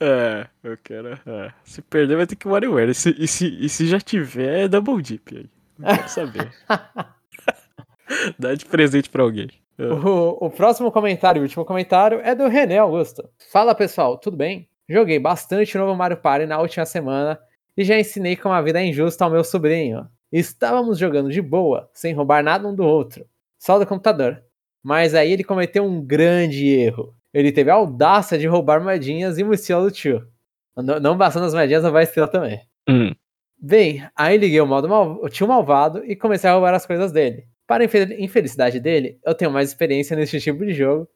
É, eu quero. É. Se perder, vai ter que WarioWare. E se, e se, e se já tiver, é Double Deep aí. Não quero saber. Dá de presente pra alguém. É. O, o próximo comentário, o último comentário, é do René Augusto. Fala pessoal, tudo bem? Joguei bastante novo Mario Party na última semana e já ensinei como a vida é injusta ao meu sobrinho. Estávamos jogando de boa, sem roubar nada um do outro, só do computador. Mas aí ele cometeu um grande erro. Ele teve a audácia de roubar moedinhas e mochila do tio. Não, não bastando as moedinhas, vai estrela também. Hum. Bem, aí liguei o, modo mal, o tio malvado e comecei a roubar as coisas dele. Para a infelicidade dele, eu tenho mais experiência nesse tipo de jogo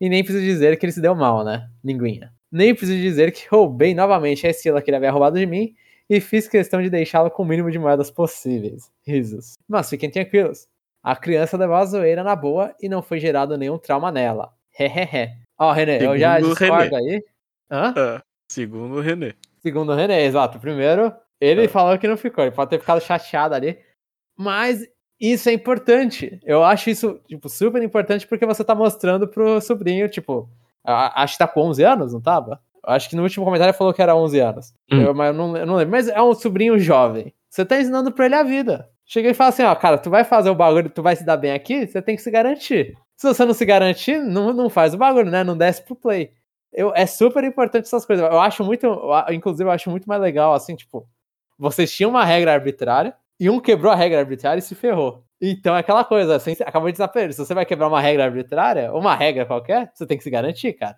e nem preciso dizer que ele se deu mal, né? Linguinha. Nem preciso dizer que roubei novamente a estrela que ele havia roubado de mim e fiz questão de deixá-lo com o mínimo de moedas possíveis. Risos. Mas fiquem tranquilos, a criança levou a zoeira na boa e não foi gerado nenhum trauma nela. Hehehe. Ó, René, Segundo eu já discordo René. aí. Hã? É, segundo o René. Segundo o René, exato. Primeiro, ele é. falou que não ficou, ele pode ter ficado chateado ali. Mas isso é importante. Eu acho isso, tipo, super importante porque você tá mostrando pro sobrinho, tipo, acho que tá com 11 anos, não tava? Acho que no último comentário ele falou que era 11 anos. Hum. Eu, mas eu não, eu não lembro. Mas é um sobrinho jovem. Você tá ensinando pra ele a vida. Chega e fala assim, ó, cara, tu vai fazer o bagulho, tu vai se dar bem aqui, você tem que se garantir. Se você não se garantir, não, não faz o bagulho, né? Não desce pro play. Eu, é super importante essas coisas. Eu acho muito, inclusive, eu acho muito mais legal, assim, tipo, vocês tinham uma regra arbitrária e um quebrou a regra arbitrária e se ferrou. Então é aquela coisa, assim, acabou de ele, se você vai quebrar uma regra arbitrária, uma regra qualquer, você tem que se garantir, cara.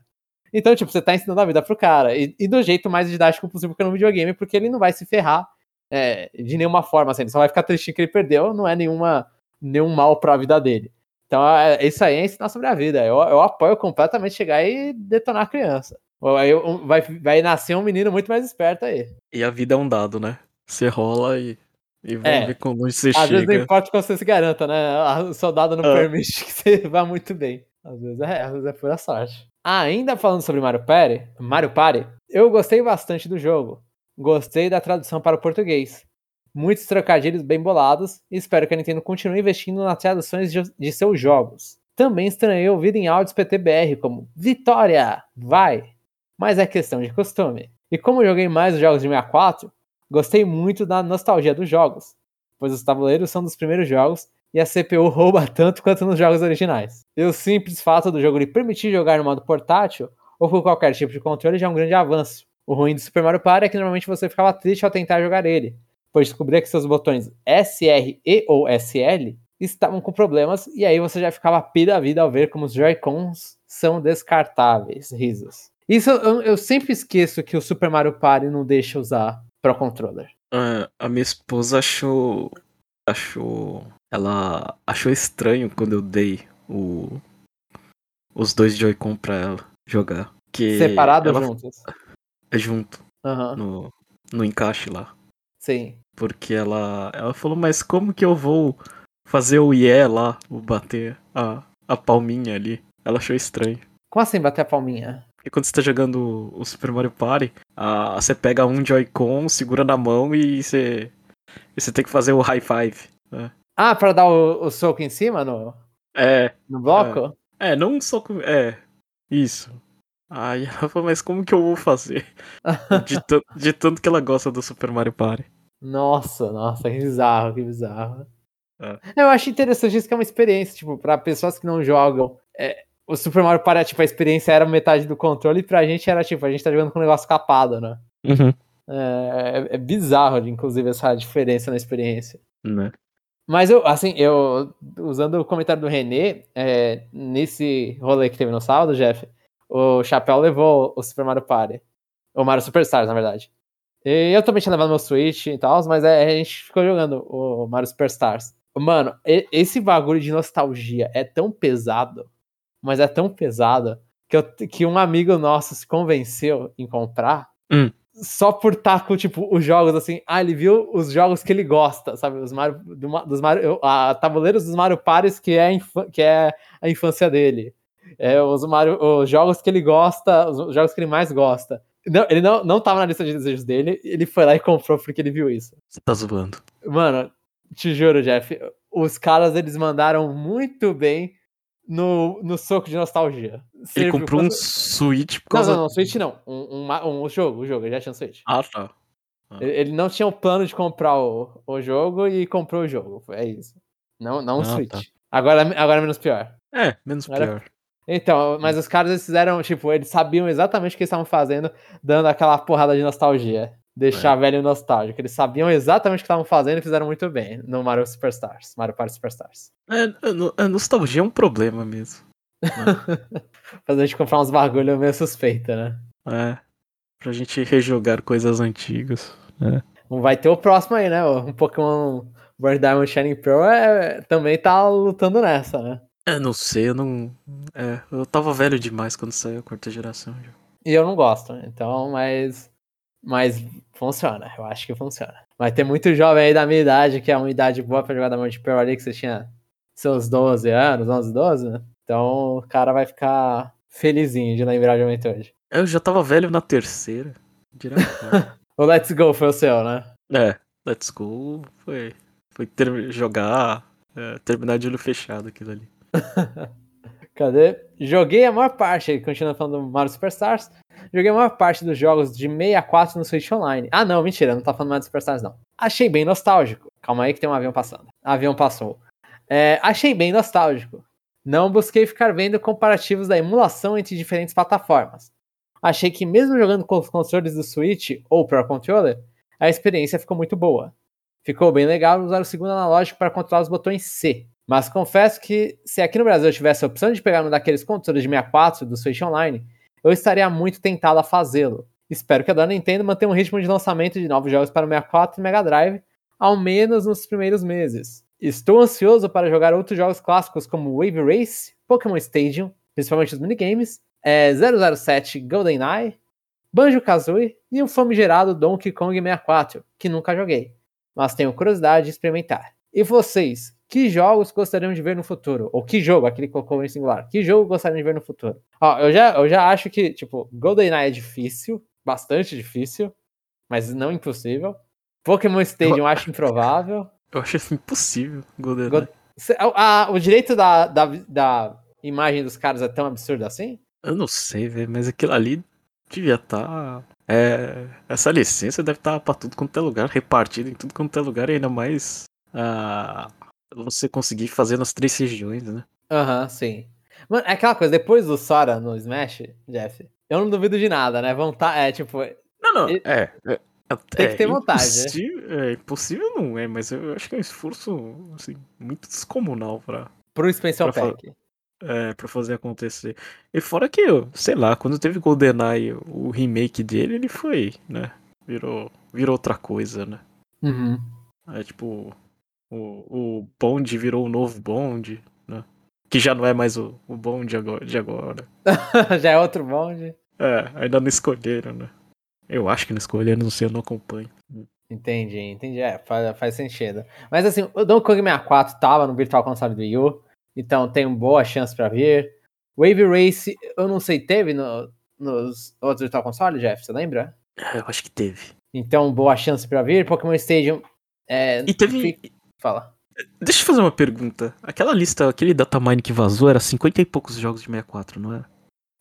Então, tipo, você tá ensinando a vida pro cara. E, e do jeito mais didático possível que no videogame, porque ele não vai se ferrar é, de nenhuma forma, assim, ele só vai ficar tristinho que ele perdeu, não é nenhuma, nenhum mal pra vida dele. Então, é, isso aí é ensinar sobre a vida. Eu, eu apoio completamente chegar e detonar a criança. Aí vai, vai nascer um menino muito mais esperto aí. E a vida é um dado, né? Você rola e, e vamos É. ver como você Às chega. vezes não importa que você se garanta, né? O soldado não Ah. permite que você vá muito bem. Às vezes é, às vezes é pura sorte. Ah, ainda falando sobre Mario Party, Mario Party, eu gostei bastante do jogo. Gostei da tradução para o português. Muitos trocadilhos bem bolados e espero que a Nintendo continue investindo nas traduções de, seus jogos. Também estranhei ouvir em áudios PTBR como Vitória, vai! Mas é questão de costume. E como joguei mais os jogos de 64, gostei muito da nostalgia dos jogos, pois os tabuleiros são dos primeiros jogos e a CPU rouba tanto quanto nos jogos originais. E o simples fato do jogo lhe permitir jogar no modo portátil ou com qualquer tipo de controle já é um grande avanço. O ruim do Super Mario Party é que normalmente você ficava triste ao tentar jogar ele, pois descobria que seus botões SR e ou SL estavam com problemas e aí você já ficava pé da vida ao ver como os Joy-Cons são descartáveis. Risos. Isso eu, eu sempre esqueço que o Super Mario Party não deixa usar Pro Controller. Ah, a minha esposa achou. Achou. Ela achou estranho quando eu dei o. Os dois Joy-Con pra ela jogar. Que Separado ela juntos? É junto Aham, no, no encaixe lá. sim. Porque ela, ela falou, mas como que eu vou fazer o IE lá, o bater a, a palminha ali? Ela achou estranho. Como assim bater a palminha? Porque quando você tá jogando o Super Mario Party, a, você pega um Joy-Con, segura na mão e você, e você tem que fazer o high five. né? Ah, pra dar o, o soco em cima no, É, no bloco? é, não só com. É, isso. Ela falou, mas como que eu vou fazer? De, de tanto que ela gosta do Super Mario Party. Nossa, nossa, que bizarro, que bizarro. É. Eu acho interessante isso que é uma experiência, tipo, pra pessoas que não jogam. é, o Super Mario Party, tipo, a experiência era metade do controle e pra gente era, tipo, a gente tá jogando com um negócio capado, né? É, é- é bizarro, inclusive, essa diferença na experiência. Né? Mas eu, assim, eu, usando o comentário do René, é, nesse rolê que teve no sábado, Jeff, o Chapéu levou o Super Mario Party. O Mario Superstars, na verdade. E eu também tinha levado meu Switch e tal, mas é, a gente ficou jogando o Mario Superstars. Mano, esse bagulho de nostalgia é tão pesado, mas é tão pesado, que, eu, que um amigo nosso se convenceu em comprar Hum. só por estar com, tipo, os jogos assim. Ah, ele viu os jogos que ele gosta, sabe? Os Mario, do dos Mario, a tabuleiros dos Mario Pares, que é, que é a infância dele. É, os, Mario, os jogos que ele gosta, os jogos que ele mais gosta. Não, ele não, não tava na lista de desejos dele, ele foi lá e comprou porque ele viu isso. Você tá zoando. Mano, te juro, Jeff, os caras eles mandaram muito bem no, no soco de nostalgia. Ele comprou um Switch por Não, causa. não, não, Switch não. Um, um, um jogo, o jogo, ele já tinha um Switch. Ah, tá. Ele ele não tinha o plano de comprar o, o jogo e comprou o jogo. É isso. Não, não o Ah, Switch. tá. Agora, agora é menos pior. É, menos Era- pior. Então, mas os caras eles fizeram, tipo, eles sabiam exatamente o que eles estavam fazendo, dando aquela porrada de nostalgia. Deixar velho nostálgico. Eles sabiam exatamente o que estavam fazendo e fizeram muito bem no Mario Superstars. Mario Party Superstars. É, é, no- a nostalgia é um problema mesmo. Fazer a gente comprar uns bagulho meio suspeita, né? É. Pra gente rejogar coisas antigas. Não vai ter o próximo aí, né? Um Pokémon Bird Diamond Shining Pearl é, também tá lutando nessa, né? É, não sei, eu não. É, eu tava velho demais quando saiu a quarta geração. já. E eu não gosto, então, mas. Mas funciona, eu acho que funciona. Vai ter muito jovem aí da minha idade, que é uma idade boa pra jogar da Multiplayer ali, que você tinha seus 12 anos, 11, 12, né? Então o cara vai ficar felizinho de lembrar de Juventude. Eu já tava velho na terceira. O Let's Go foi o seu, né? é, Let's Go foi. Foi ter, jogar. é, terminar de olho fechado aquilo ali. Cadê? Joguei a maior parte, continuando falando do Mario Superstars, joguei a maior parte dos jogos de 64 no Switch Online. Ah, não, mentira, não tá falando de Superstars, não. Achei bem nostálgico. Calma aí que tem um avião passando. Avião passou. É, achei bem nostálgico. Não busquei ficar vendo comparativos da emulação entre diferentes plataformas. Achei que mesmo jogando com os controles do Switch ou Pro Controller, a experiência ficou muito boa. Ficou bem legal usar o segundo analógico para controlar os botões C. Mas confesso que se aqui no Brasil eu tivesse a opção de pegar um daqueles controles de 64 do Switch Online, eu estaria muito tentado a fazê-lo. Espero que a dona Nintendo mantenha um ritmo de lançamento de novos jogos para o 64 e Mega Drive, ao menos nos primeiros meses. Estou ansioso para jogar outros jogos clássicos como Wave Race, Pokémon Stadium, principalmente os minigames, é, 007 GoldenEye, Banjo-Kazooie e o famigerado Donkey Kong 64, que nunca joguei, mas tenho curiosidade de experimentar. E vocês, que jogos gostariam de ver no futuro? Ou que jogo, aquele que colocou em singular, que jogo gostariam de ver no futuro? Ó, eu já, eu já acho que, tipo, GoldenEye é difícil, bastante difícil, mas não impossível. Pokémon Stadium eu acho improvável. Eu acho isso impossível, GoldenEye. o direito da, da, da imagem dos caras é tão absurdo assim? Eu não sei, velho, mas aquilo ali devia estar. Tá, é, essa licença deve estar tá para tudo quanto é lugar, repartida em tudo quanto é lugar, e ainda mais uh, você conseguir fazer nas três regiões, né? Aham, uhum, sim. Mano, é aquela coisa, depois do Sora no Smash, Jeff, eu não duvido de nada, né? Vontade, é tipo. Não, não, é. é tem que ter vontade. Impossível, é, impossível não é, mas eu acho que é um esforço assim, muito descomunal pra. Pro Spencer Pack. É, pra fazer acontecer. E fora que, sei lá, quando teve GoldenEye, o remake dele, ele foi, né? Virou, virou outra coisa, né? Uhum. É tipo, o, o Bond virou o novo Bond, né? Que já não é mais o, o Bond agora, de agora. já é outro Bond? É, ainda não escolheram, né? Eu acho que não escolheram, não sei, eu não acompanho. Entendi, entendi. É, faz, faz sentido. Mas assim, o Donkey Kong 64 tava no Virtual Console do Wii U. Então tem boa chance para vir. Wave Race, eu não sei, teve no, nos outros Virtual Console, Jeff? Você lembra? É, eu acho que teve. Então, boa chance para vir. Pokémon Stadium. É, e teve. Fala. Deixa eu fazer uma pergunta. Aquela lista, aquele datamine que vazou era 50 e poucos jogos de 64, não é?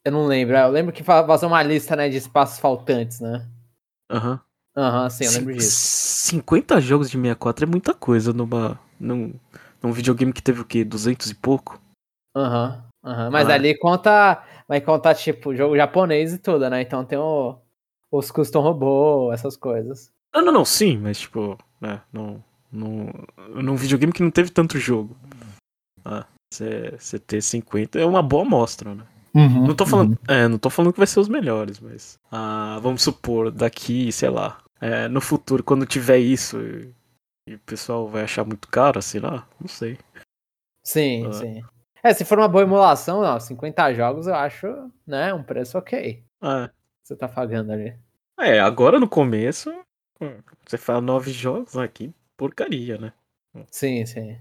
Eu não lembro. Eu lembro que vazou uma lista né, de espaços faltantes, né? Aham. Uhum. Aham, uhum, sim, eu lembro disso. 50 jogos de 64 é muita coisa numa, num, num videogame que teve o quê? 200 e pouco? Aham, uhum, aham. Mas ah. ali conta. Vai contar, tipo, jogo japonês e tudo, né? Então tem o, os custom robô, essas coisas. Não, não, não, sim, mas tipo, né? Num, num, num videogame que não teve tanto jogo. Ah, você ter 50 é uma boa amostra, né? Uhum, não tô falando, uhum. é, não tô falando que vai ser os melhores, mas ah, vamos supor daqui, sei lá, é, no futuro quando tiver isso e o pessoal vai achar muito caro, sei lá, não sei. Sim, ah. sim. É, se for uma boa emulação, ó, 50 jogos eu acho, né, um preço ok. É. Você tá pagando ali. É, agora no começo, hum, você fala nove jogos aqui, porcaria, né? Sim, sim.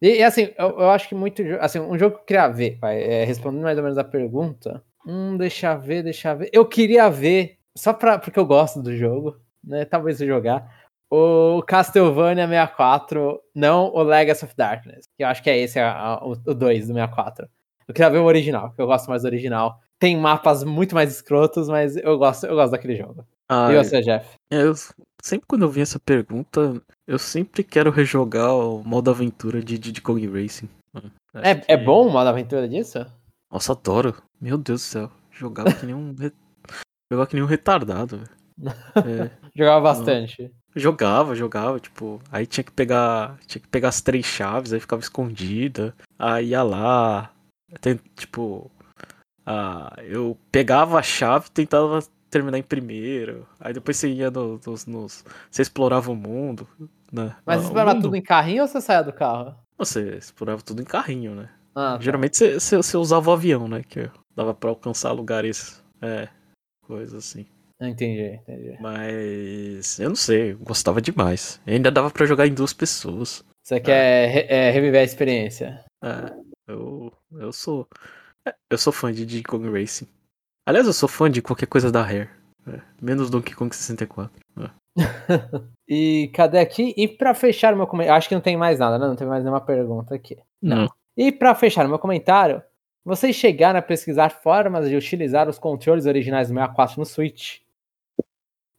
E, e assim, eu, eu, acho que muito. Assim, um jogo que eu queria ver, pai, é, respondendo mais ou menos a pergunta. Hum, deixa ver, deixa ver. Eu queria ver, só pra, porque eu gosto do jogo, né? Talvez jogar o Castlevania 64, não o Legacy of Darkness, que eu acho que é esse a, a, o 2 do 64. Eu queria ver o original, porque eu gosto mais do original. Tem mapas muito mais escrotos, mas eu gosto, eu gosto daquele jogo. Ah, e você, Jeff? Eu, sempre quando eu vi essa pergunta, eu sempre quero rejogar o modo aventura de Diddy Kong Racing. É, que... é bom o modo aventura disso? Nossa, adoro. Meu Deus do céu. Jogava que nem um. Jogava que nem um retardado. É, Jogava bastante. Jogava, jogava, tipo, aí tinha que pegar, tinha que pegar as três chaves, aí ficava escondida, aí ia lá, tem, tipo, ah, eu pegava a chave, tentava terminar em primeiro, aí depois você ia no, nos, nos você explorava o mundo, né? Mas você explorava tudo em carrinho ou você saía do carro? Você explorava tudo em carrinho, né? Ah, tá. Geralmente você, você, você, usava o avião, né? Que dava para alcançar lugares, é, coisas assim. Entendi, entendi. Mas eu não sei, eu gostava demais. E ainda dava para jogar em duas pessoas. Você quer re é, reviver a experiência? É, eu, eu sou. É, eu sou fã de Kong Racing. Aliás, eu sou fã de qualquer coisa da Rare. É, menos Donkey Kong 64. É. e cadê aqui? E para fechar o meu comentário. Acho que não tem mais nada, né? Não tem mais nenhuma pergunta aqui. Não. E para fechar o meu comentário, vocês chegaram a pesquisar formas de utilizar os controles originais do 64 no Switch?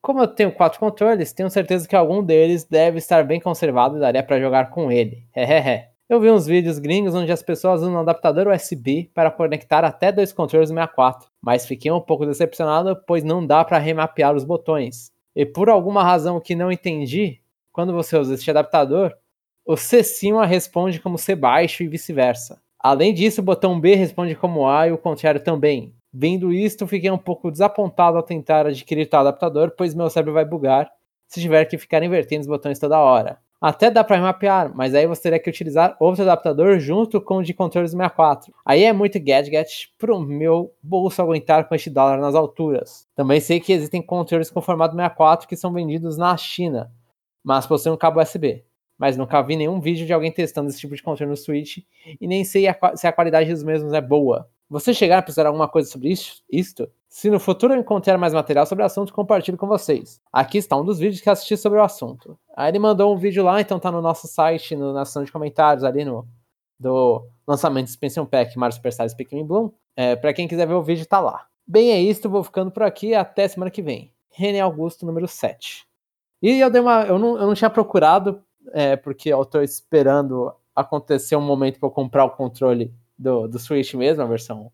Como eu tenho quatro controles, tenho certeza que algum deles deve estar bem conservado e daria para jogar com ele. Hehehe. Eu vi uns vídeos gringos onde as pessoas usam um adaptador USB para conectar até dois controles do 64, mas fiquei um pouco decepcionado pois não dá para remapear os botões. E por alguma razão que não entendi, quando você usa este adaptador, o C cima responde como C baixo e vice-versa. Além disso, o botão B responde como A e o contrário também. Vendo isto, fiquei um pouco desapontado ao tentar adquirir tal adaptador, pois meu cérebro vai bugar se tiver que ficar invertendo os botões toda hora. Até dá para mapear, mas aí você teria que utilizar outro adaptador junto com o de controles 64. Aí é muito gadget pro meu bolso aguentar com este dólar nas alturas. Também sei que existem controles com formato 64 que são vendidos na China, mas possuem um cabo USB. Mas nunca vi nenhum vídeo de alguém testando esse tipo de controle no Switch e nem sei a, se a qualidade dos mesmos é boa. Você chegar a precisar alguma coisa sobre isso, isto? Se no futuro eu encontrar mais material sobre o assunto, compartilho com vocês. Aqui está um dos vídeos que assisti sobre o assunto. Aí ele mandou um vídeo lá, então tá no nosso site, no, na seção de comentários ali no do lançamento do Expansion Pack Mario Superstar Speaking Bloom. É, para quem quiser ver o vídeo, tá lá. Bem, é isso, vou ficando por aqui até semana que vem. René Augusto, número 7. E eu dei uma. Eu não, eu não tinha procurado, é, porque eu tô esperando acontecer um momento para eu comprar o controle do, do Switch mesmo, a versão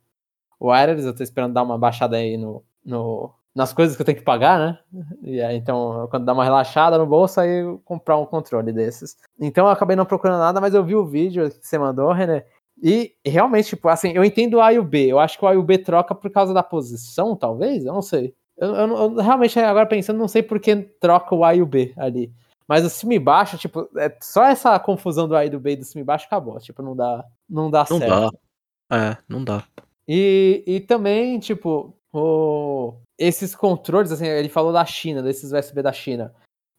wireless. Eu tô esperando dar uma baixada aí no, no, nas coisas que eu tenho que pagar, né? E aí, então, quando dá uma relaxada no bolso, aí eu comprar um controle desses. Então eu acabei não procurando nada, mas eu vi o vídeo que você mandou, René. E realmente, tipo, assim, eu entendo o A e o B. Eu acho que o A e o B troca por causa da posição, talvez? Eu não sei. Eu, eu, eu realmente, agora pensando, não sei por que troca o A e o B ali. Mas o cima e baixo, tipo, é só essa confusão do A e do B e do cima e baixo acabou. Tipo, não dá, não dá Não certo. dá. É, não dá. E, e também, tipo, o, esses controles, assim, ele falou da China, desses USB da China.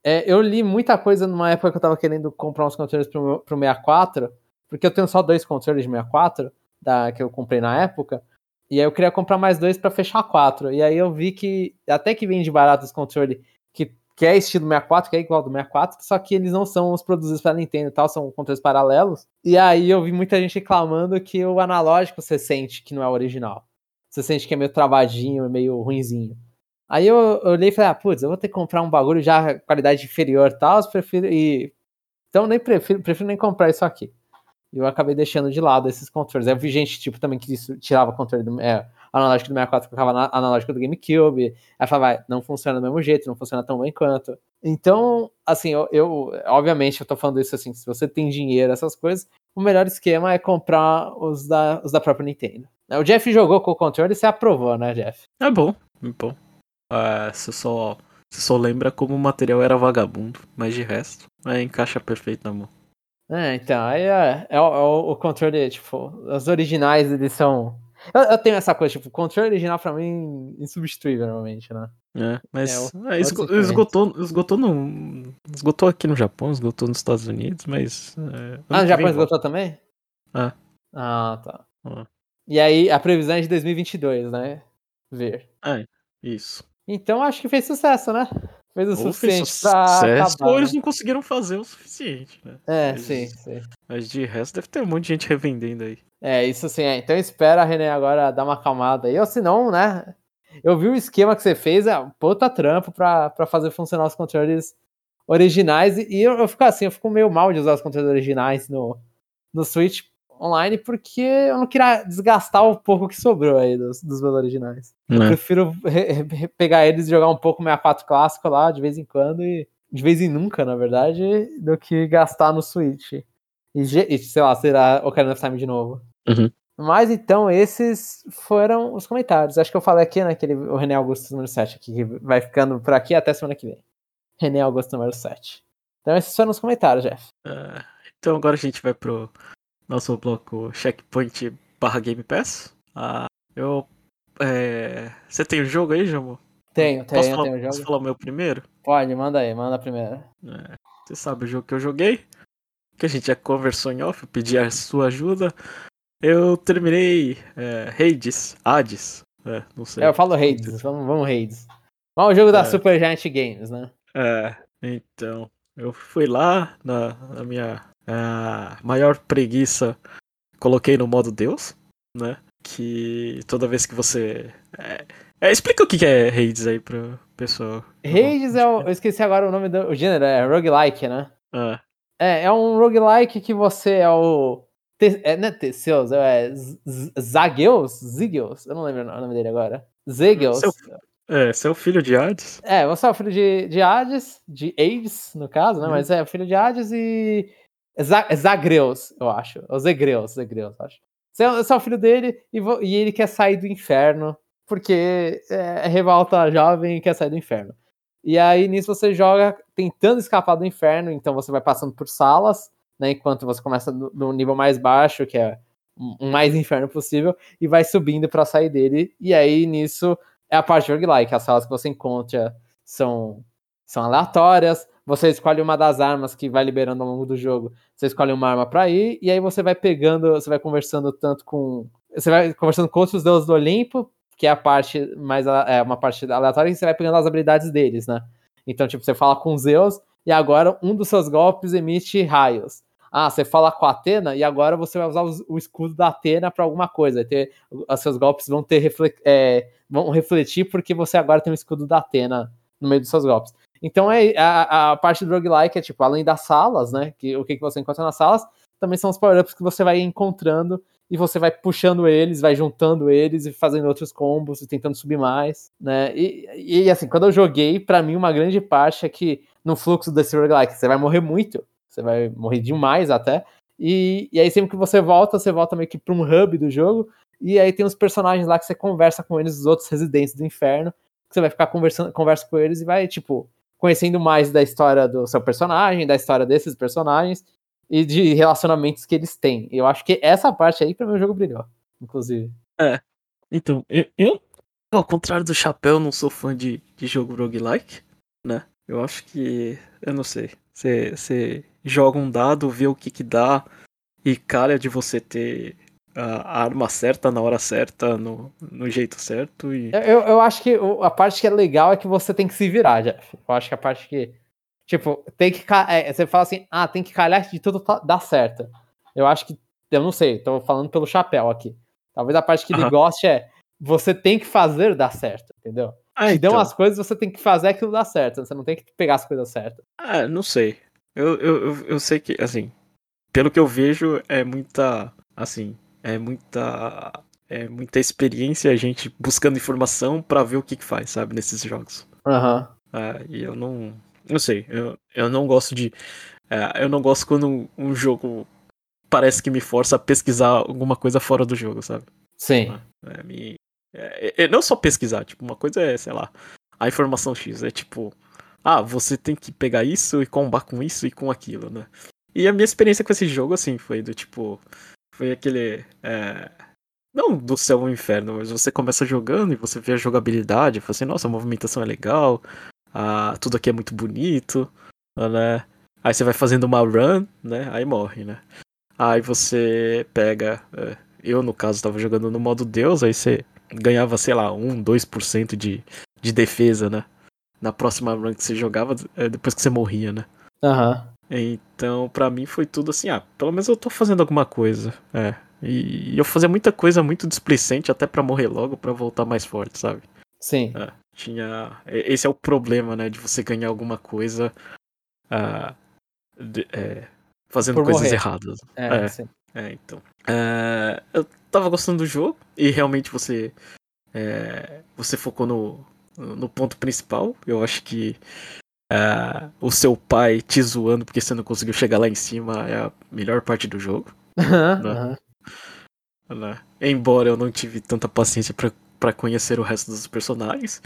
É, eu li muita coisa numa época que eu tava querendo comprar uns controles pro, pro 64, porque eu tenho só dois controles de 64, da, que eu comprei na época, e aí eu queria comprar mais dois pra fechar quatro. E aí eu vi que, até que vende barato os controles que, é estilo 64, que é igual do 64, só que eles não são os produzidos pela Nintendo e tal, são controles paralelos. E aí eu vi muita gente reclamando que o analógico você sente que não é o original. Você sente que é meio travadinho, meio ruinzinho. Aí eu, eu olhei e falei, ah, putz, eu vou ter que comprar um bagulho já qualidade inferior tal, prefiro e então nem prefiro, prefiro nem comprar isso aqui. E eu acabei deixando de lado esses controles. Aí eu vi gente, tipo, também que isso, tirava controle do é, analógico do 64 e colocava na- analógico do GameCube. Aí falava, vai, não funciona do mesmo jeito, não funciona tão bem quanto. Então, assim, eu, eu- obviamente eu tô falando isso assim, se você tem dinheiro, essas coisas, o melhor esquema é comprar os da, os da própria Nintendo. O Jeff jogou com o controle e você aprovou, né, Jeff? É bom, é bom. É, você só, você só lembra como o material era vagabundo, mas de resto, é, encaixa perfeito na mão. É, então, aí é, é o, é o- o controle, tipo, os originais, eles são. Eu, eu tenho essa coisa, tipo, o controle original pra mim insubstituível, normalmente, né? É, mas É, o- é, esgo- esgotou, esgotou no. Esgotou aqui no Japão, esgotou nos Estados Unidos, mas. É, Ah, vem Japão volta. esgotou também? É. Ah, tá. Ah. E aí, a previsão é de 2022, né? Ver. Isso. Então, acho que fez sucesso, né? Fez o Ou fez suficiente pra sucesso, acabar, ou eles né? não conseguiram fazer o suficiente, né? É, Mas- sim, sim. Mas de resto deve ter um monte de gente revendendo aí. É, isso sim. É. Então espera a René agora dar uma acalmada aí. Ou se não, né? Eu vi o esquema que você fez, é um puta trampo pra, pra fazer funcionar os controles originais. E, e eu, eu fico assim, eu fico meio mal de usar os controles originais no, no Switch online, porque eu não queria desgastar o pouco que sobrou aí dos, dos meus originais. Eu Né? prefiro re- re- pegar eles e jogar um pouco 64 clássico lá, de vez em quando, e de vez em nunca, na verdade, do que gastar no Switch. E, e, sei lá, será Ocarina of Time de novo. Uhum. Mas então, esses foram os comentários. Acho que eu falei aqui, né, aquele, o René Augusto número 7, aqui, que vai ficando por aqui até semana que vem. René Augusto número 7. Então, esses foram os comentários, Jeff. É, então agora a gente vai pro nosso bloco Checkpoint barra Game Pass. Ah, eu. é, Você tem o jogo aí, Jamo? Tenho, Posso tenho, falar, tenho o posso falar o meu primeiro? Pode, manda aí, manda primeiro. É, Você sabe o jogo que eu joguei? Que a gente já conversou em off, eu pedi a sua ajuda. Eu terminei é, Hades, Hades, é, não sei. É, eu falo Hades, vamos, vamos Hades. Vamos ao jogo da É. Super Giant Games, né? É, então, eu fui lá na, na minha ah, maior preguiça, coloquei no modo Deus, né? Que toda vez que você. É, é, explica o que é Hades aí pro pessoal. Hades é o. Eu esqueci agora o nome do o gênero, é roguelike, né? Ah, É, é um roguelike que você é o. Te, é, não é Teseus, é Z- Z- Zageus? Zigeus? Eu não lembro o nome dele agora. Zegeus. Seu- é, você é o filho de Hades? É, você é o filho de, de Hades, de Hades, no caso, né? Uhum. Mas é o filho de Hades e. Za- Zagreus, eu acho. Ou Zegreus, Zegreus, eu acho. Você é, você é o filho dele e, e ele quer sair do inferno porque é, é revolta jovem e quer sair do inferno. E aí nisso você joga tentando escapar do inferno, então você vai passando por salas, né, enquanto você começa no, no nível mais baixo, que é o mais inferno possível, e vai subindo para sair dele. E aí nisso é a parte roguelike, as salas que você encontra são, são aleatórias, você escolhe uma das armas que vai liberando ao longo do jogo, você escolhe uma arma para ir, e aí você vai pegando, você vai conversando tanto com. Você vai conversando com outros deuses do Olimpo, que é a parte mais. É uma parte aleatória, e você vai pegando as habilidades deles, né? Então, tipo, você fala com Zeus, e agora um dos seus golpes emite raios. Ah, você fala com a Atena e agora você vai usar o, escudo da Atena para alguma coisa. Ter, os seus golpes vão ter é, vão refletir porque você agora tem o escudo da Atena no meio dos seus golpes. Então é a, a parte do roguelike é tipo, além das salas, né? Que, o que, que você encontra nas salas, também são os power-ups que você vai encontrando e você vai puxando eles, vai juntando eles e fazendo outros combos e tentando subir mais, né? E, e assim, quando eu joguei, para mim uma grande parte é que no fluxo desse roguelike você vai morrer muito, você vai morrer demais até, e, e aí sempre que você volta, você volta meio que pra um hub do jogo, e aí tem os personagens lá que você conversa com eles, os outros residentes do inferno, que você vai ficar conversando, conversa com eles e vai, tipo, conhecendo mais da história do seu personagem, da história desses personagens e de relacionamentos que eles têm. Eu acho que essa parte aí, pra mim, o jogo brilhou, inclusive. É. Então, eu, eu ao contrário do Chapéu, não sou fã de, de jogo roguelike, né? Eu acho que. Eu não sei. Você joga um dado, vê o que que dá, e calha de você ter a arma certa na hora certa, no, no jeito certo. E... Eu, eu acho que a parte que é legal é que você tem que se virar, Jeff. Eu acho que a parte que. Tipo, tem que. É, você fala assim, ah, tem que calhar de tudo tá, dar certo. Eu acho que. Eu não sei, tô falando pelo chapéu aqui. Talvez a parte que ele goste é. Você tem que fazer dar certo, entendeu? Ah, Te então. dão as coisas, você tem que fazer aquilo dar certo. Você não tem que pegar as coisas certas. Ah, não sei. Eu, eu, eu, eu sei que, assim, pelo que eu vejo, é muita. Assim, é muita é muita experiência a gente buscando informação para ver o que, que faz, sabe, nesses jogos. Aham. Uhum. É, e eu não. Não sei, eu, eu não gosto de. É, eu não gosto quando um, um, jogo parece que me força a pesquisar alguma coisa fora do jogo, sabe? Sim. É, me, é, é, não só pesquisar, tipo, uma coisa é, sei lá, a informação X, é tipo, ah, você tem que pegar isso e combar com isso e com aquilo, né? E a minha experiência com esse jogo, assim, foi do tipo, foi aquele. É... Não do céu ao inferno, mas você começa jogando e você vê a jogabilidade, fala assim, nossa, a movimentação é legal, tudo aqui é muito bonito, né? Aí você vai fazendo uma run, né? Aí morre, né? Aí você pega. É, eu, no caso, estava jogando no modo Deus, aí você ganhava, sei lá, 1, 2% de, de defesa, né? Na próxima run que você jogava, é, depois que você morria, né? Aham. Uhum. Então, para mim foi tudo assim, ah, pelo menos eu tô fazendo alguma coisa. É. E, e eu fazia muita coisa muito displicente até para morrer logo para voltar mais forte, sabe? Sim. É, tinha. Esse é o problema, né? De você ganhar alguma coisa. Uh, de, é, fazendo Por coisas morrer. erradas. É, é, sim. é então. É, eu tava gostando do jogo e realmente você. É, você focou no, no ponto principal. Eu acho que Uh, o seu pai te zoando porque você não conseguiu chegar lá em cima é a melhor parte do jogo. né? Né? Embora eu não tive tanta paciência para conhecer o resto dos personagens,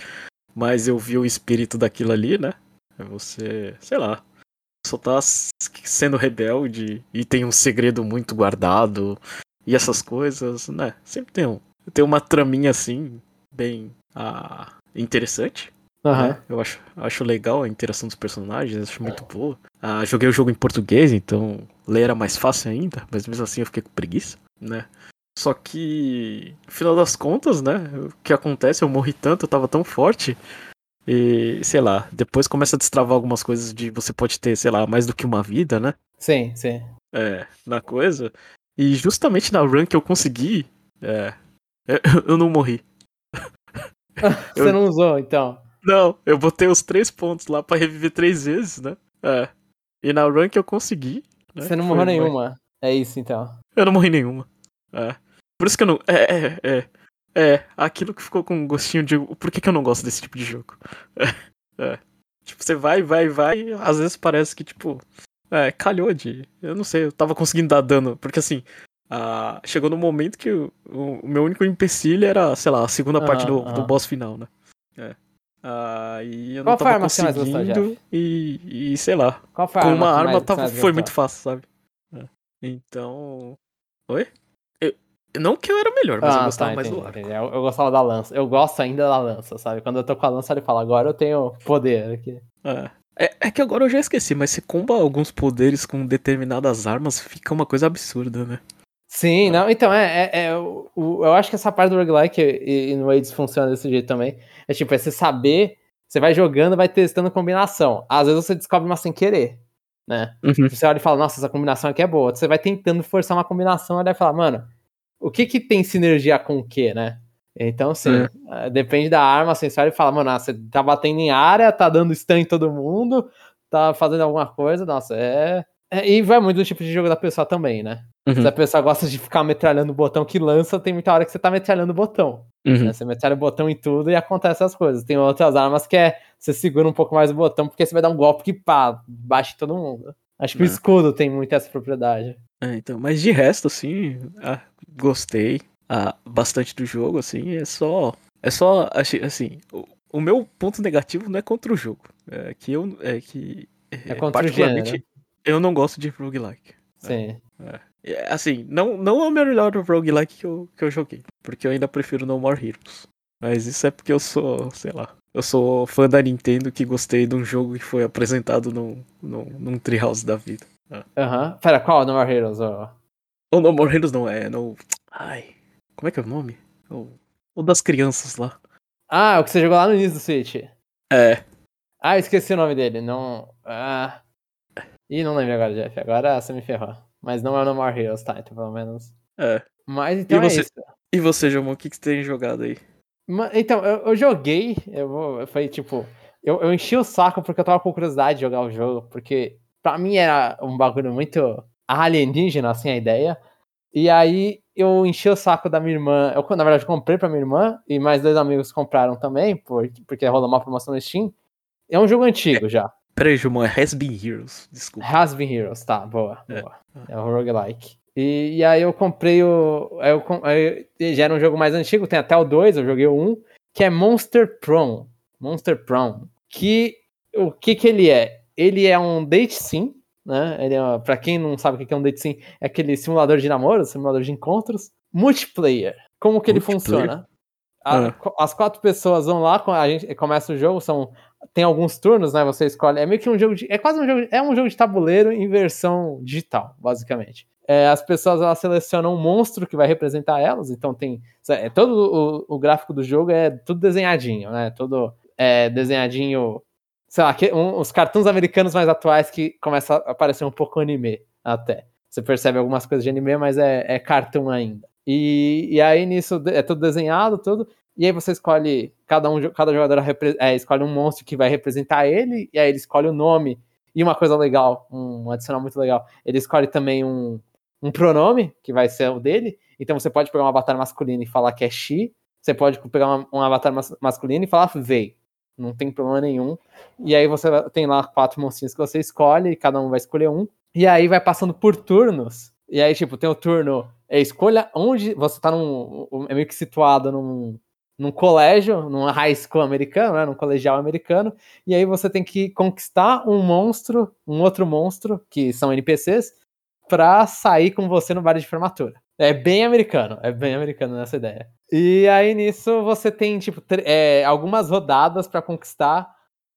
mas eu vi o espírito daquilo ali, né? Você, sei lá, só tá sendo rebelde e tem um segredo muito guardado e essas coisas, né? Sempre tem um, tem uma traminha assim, bem ah, interessante. Uhum. Né? Eu acho, acho legal a interação dos personagens, acho muito boa. Ah, joguei o jogo em português, então ler era mais fácil ainda, mas mesmo assim eu fiquei com preguiça, né? Só que, no final das contas, né? O que acontece? Eu morri tanto, eu tava tão forte. E, sei lá, depois começa a destravar algumas coisas de você pode ter, sei lá, mais do que uma vida, né? Sim, sim. É, na coisa. E justamente na run que eu consegui, é, eu não morri. Você eu... não usou, então? Não, eu botei os três pontos lá para reviver três vezes, né? É. E na run que eu consegui. Né? Você não morreu nenhuma. É isso então. Eu não morri nenhuma. É. Por isso que eu não. É, é, é. É, aquilo que ficou com um gostinho de. Por que, que eu não gosto desse tipo de jogo? É. é. Tipo, você vai, vai, vai, e às vezes parece que, tipo. É, calhou de. Eu não sei, eu tava conseguindo dar dano. Porque assim, ah, chegou no momento que o, o, meu único empecilho era, sei lá, a segunda parte do, do boss final, né? É. Aí eu Qual não tava arma conseguindo mais gostou, e, e sei lá. Qual foi a Com uma arma mais- tava, foi gostou? muito fácil, sabe? É. Então. Oi? Eu- não que eu era melhor, mas eu Ah, gostava tá, mais entendi, do arco. Eu, eu gostava da lança. Eu gosto ainda da lança, sabe? Quando eu tô com a lança, ele fala, agora eu tenho poder aqui. É. É, é que agora eu já esqueci, mas se comba alguns poderes com determinadas armas, fica uma coisa absurda, né? Sim, não, então, é, é, é o, o- eu acho que essa parte do roguelike e, e no Aids funciona desse jeito também. É tipo, é você saber, você vai jogando, vai testando combinação. Às vezes você descobre uma sem querer, né? Uhum. Você olha e fala, nossa, essa combinação aqui é boa. Você vai tentando forçar uma combinação, e vai falar, mano, o que que tem sinergia com o que, né? Então, assim, eh, depende da arma, assim, você olha e fala, mano, ah, você tá batendo em área, tá dando stun em todo mundo, tá fazendo alguma coisa, nossa, é... é- E vai muito do tipo de jogo da pessoa também, né? Uhum. Se a pessoa gosta de ficar metralhando o botão que lança, tem muita hora que você tá metralhando o botão. Uhum. né? Você metralha o botão em tudo e acontece as coisas. Tem outras armas que é você segura um pouco mais o botão, porque você vai dar um golpe que pá, bate todo mundo. Acho que o É. escudo tem muito essa propriedade. É, então, mas de resto, assim, ah, gostei ah, bastante do jogo, assim, é só. É só, assim, o, o meu ponto negativo não é contra o jogo. É que eu. É que. É contra o gênero. Eu não gosto de roguelike. Sim. É, Assim, não, não é o melhor roguelike que eu, que eu joguei. Porque eu ainda prefiro No More Heroes. Mas isso é porque eu sou, sei lá. Eu sou fã da Nintendo que gostei de um jogo que foi apresentado num, num, num Treehouse da vida. Aham. Pera, qual No More Heroes? Ou No More Heroes não, é no. Ai. Como é que é o nome? O, o das crianças lá. Ah, o que você jogou lá no início do Switch. É. Ah, esqueci o nome dele. Não. Ah. Ih, não lembro agora, Jeff. Agora você me ferrou. Mas não é o No More Heroes, tá? Então, pelo menos. É. Mas então E é você? isso. E você, Jamon, o que, que você tem jogado aí? Então, eu, eu joguei, eu vou, foi tipo, eu, eu enchi o saco porque eu tava com curiosidade de jogar o jogo, porque pra mim era um bagulho muito alienígena, assim, a ideia. E aí eu enchi o saco da minha irmã, eu, na verdade, comprei pra minha irmã, e mais dois amigos compraram também, por, porque rolou uma promoção no Steam. É um jogo antigo já. Peraí, Jamon, é Has Been Heroes. Desculpa. Has Been Heroes, tá, boa, É. boa. É o roguelike. E, e aí eu comprei o. Eu, aí já era um jogo mais antigo, tem até o 2, eu joguei o 1, que é Monster Prom. Monster Prom. Que. O que que ele é? Ele é um date sim, né? Ele é, pra quem não sabe o que é um date sim, é aquele simulador de namoro, simulador de encontros. Multiplayer. Como que ele funciona? A- Ah. As quatro pessoas vão lá, a gente começa o jogo, são tem alguns turnos, né? Você escolhe. É meio que um jogo de. É quase um jogo. É um jogo de tabuleiro em versão digital, basicamente. É, as pessoas elas selecionam um monstro que vai representar elas. Então tem. É, todo o, o gráfico do jogo é tudo desenhadinho, né? Todo é, desenhadinho. Sei lá, que, um- os cartoons americanos mais atuais que começa a aparecer um pouco anime até. Você percebe algumas coisas de anime, mas é, é cartoon ainda. E, e aí nisso é tudo desenhado, tudo. E aí você escolhe, cada, um, cada jogador é, escolhe um monstro que vai representar ele, e aí ele escolhe o nome. E uma coisa legal, um adicional muito legal, ele escolhe também um, um pronome, que vai ser o dele. Então você pode pegar um avatar masculino e falar que é she, você pode pegar uma- um avatar mas- masculino e falar they. Não tem problema nenhum. E aí você tem lá quatro monstrinhos que você escolhe, e cada um vai escolher um. E aí vai passando por turnos. E aí, tipo, tem o turno. É escolha onde você tá num. É meio que situado num, num colégio, num high school americano, né? Num colegial americano. E aí você tem que conquistar um monstro, um outro monstro, que são NPCs, pra sair com você no bar de formatura. É bem americano, é bem americano nessa ideia. E aí nisso você tem, tipo, é, algumas rodadas pra conquistar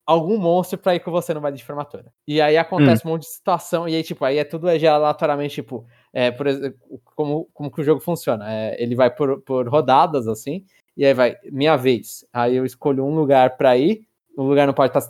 algum monstro pra ir com você no baile de formatura. E aí acontece um monte de situação, e aí, tipo, aí é tudo é aleatoriamente, tipo, é, por exemplo, como, como que o jogo funciona. É, ele vai por, por rodadas, assim, e aí vai, minha vez. Aí eu escolho um lugar pra ir, o lugar não pode estar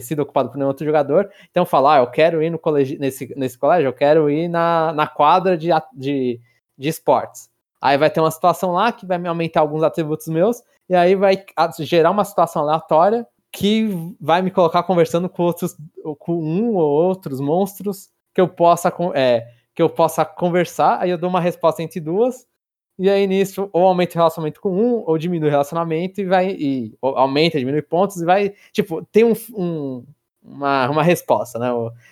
sido- ocupado por nenhum outro jogador, então falo, ah, eu quero ir no colégio, nesse, nesse colégio, eu quero ir na, na quadra de, de, de esportes. Aí vai ter uma situação lá que vai me aumentar alguns atributos meus, e aí vai gerar uma situação aleatória que vai me colocar conversando com outros, com um ou outros monstros que eu possa, é, que eu possa conversar, aí eu dou uma resposta entre duas, e aí nisso, ou aumenta o relacionamento com um, ou diminui o relacionamento e vai. E, aumenta, diminui pontos e vai. Tipo, tem um, um- uma, uma resposta, né?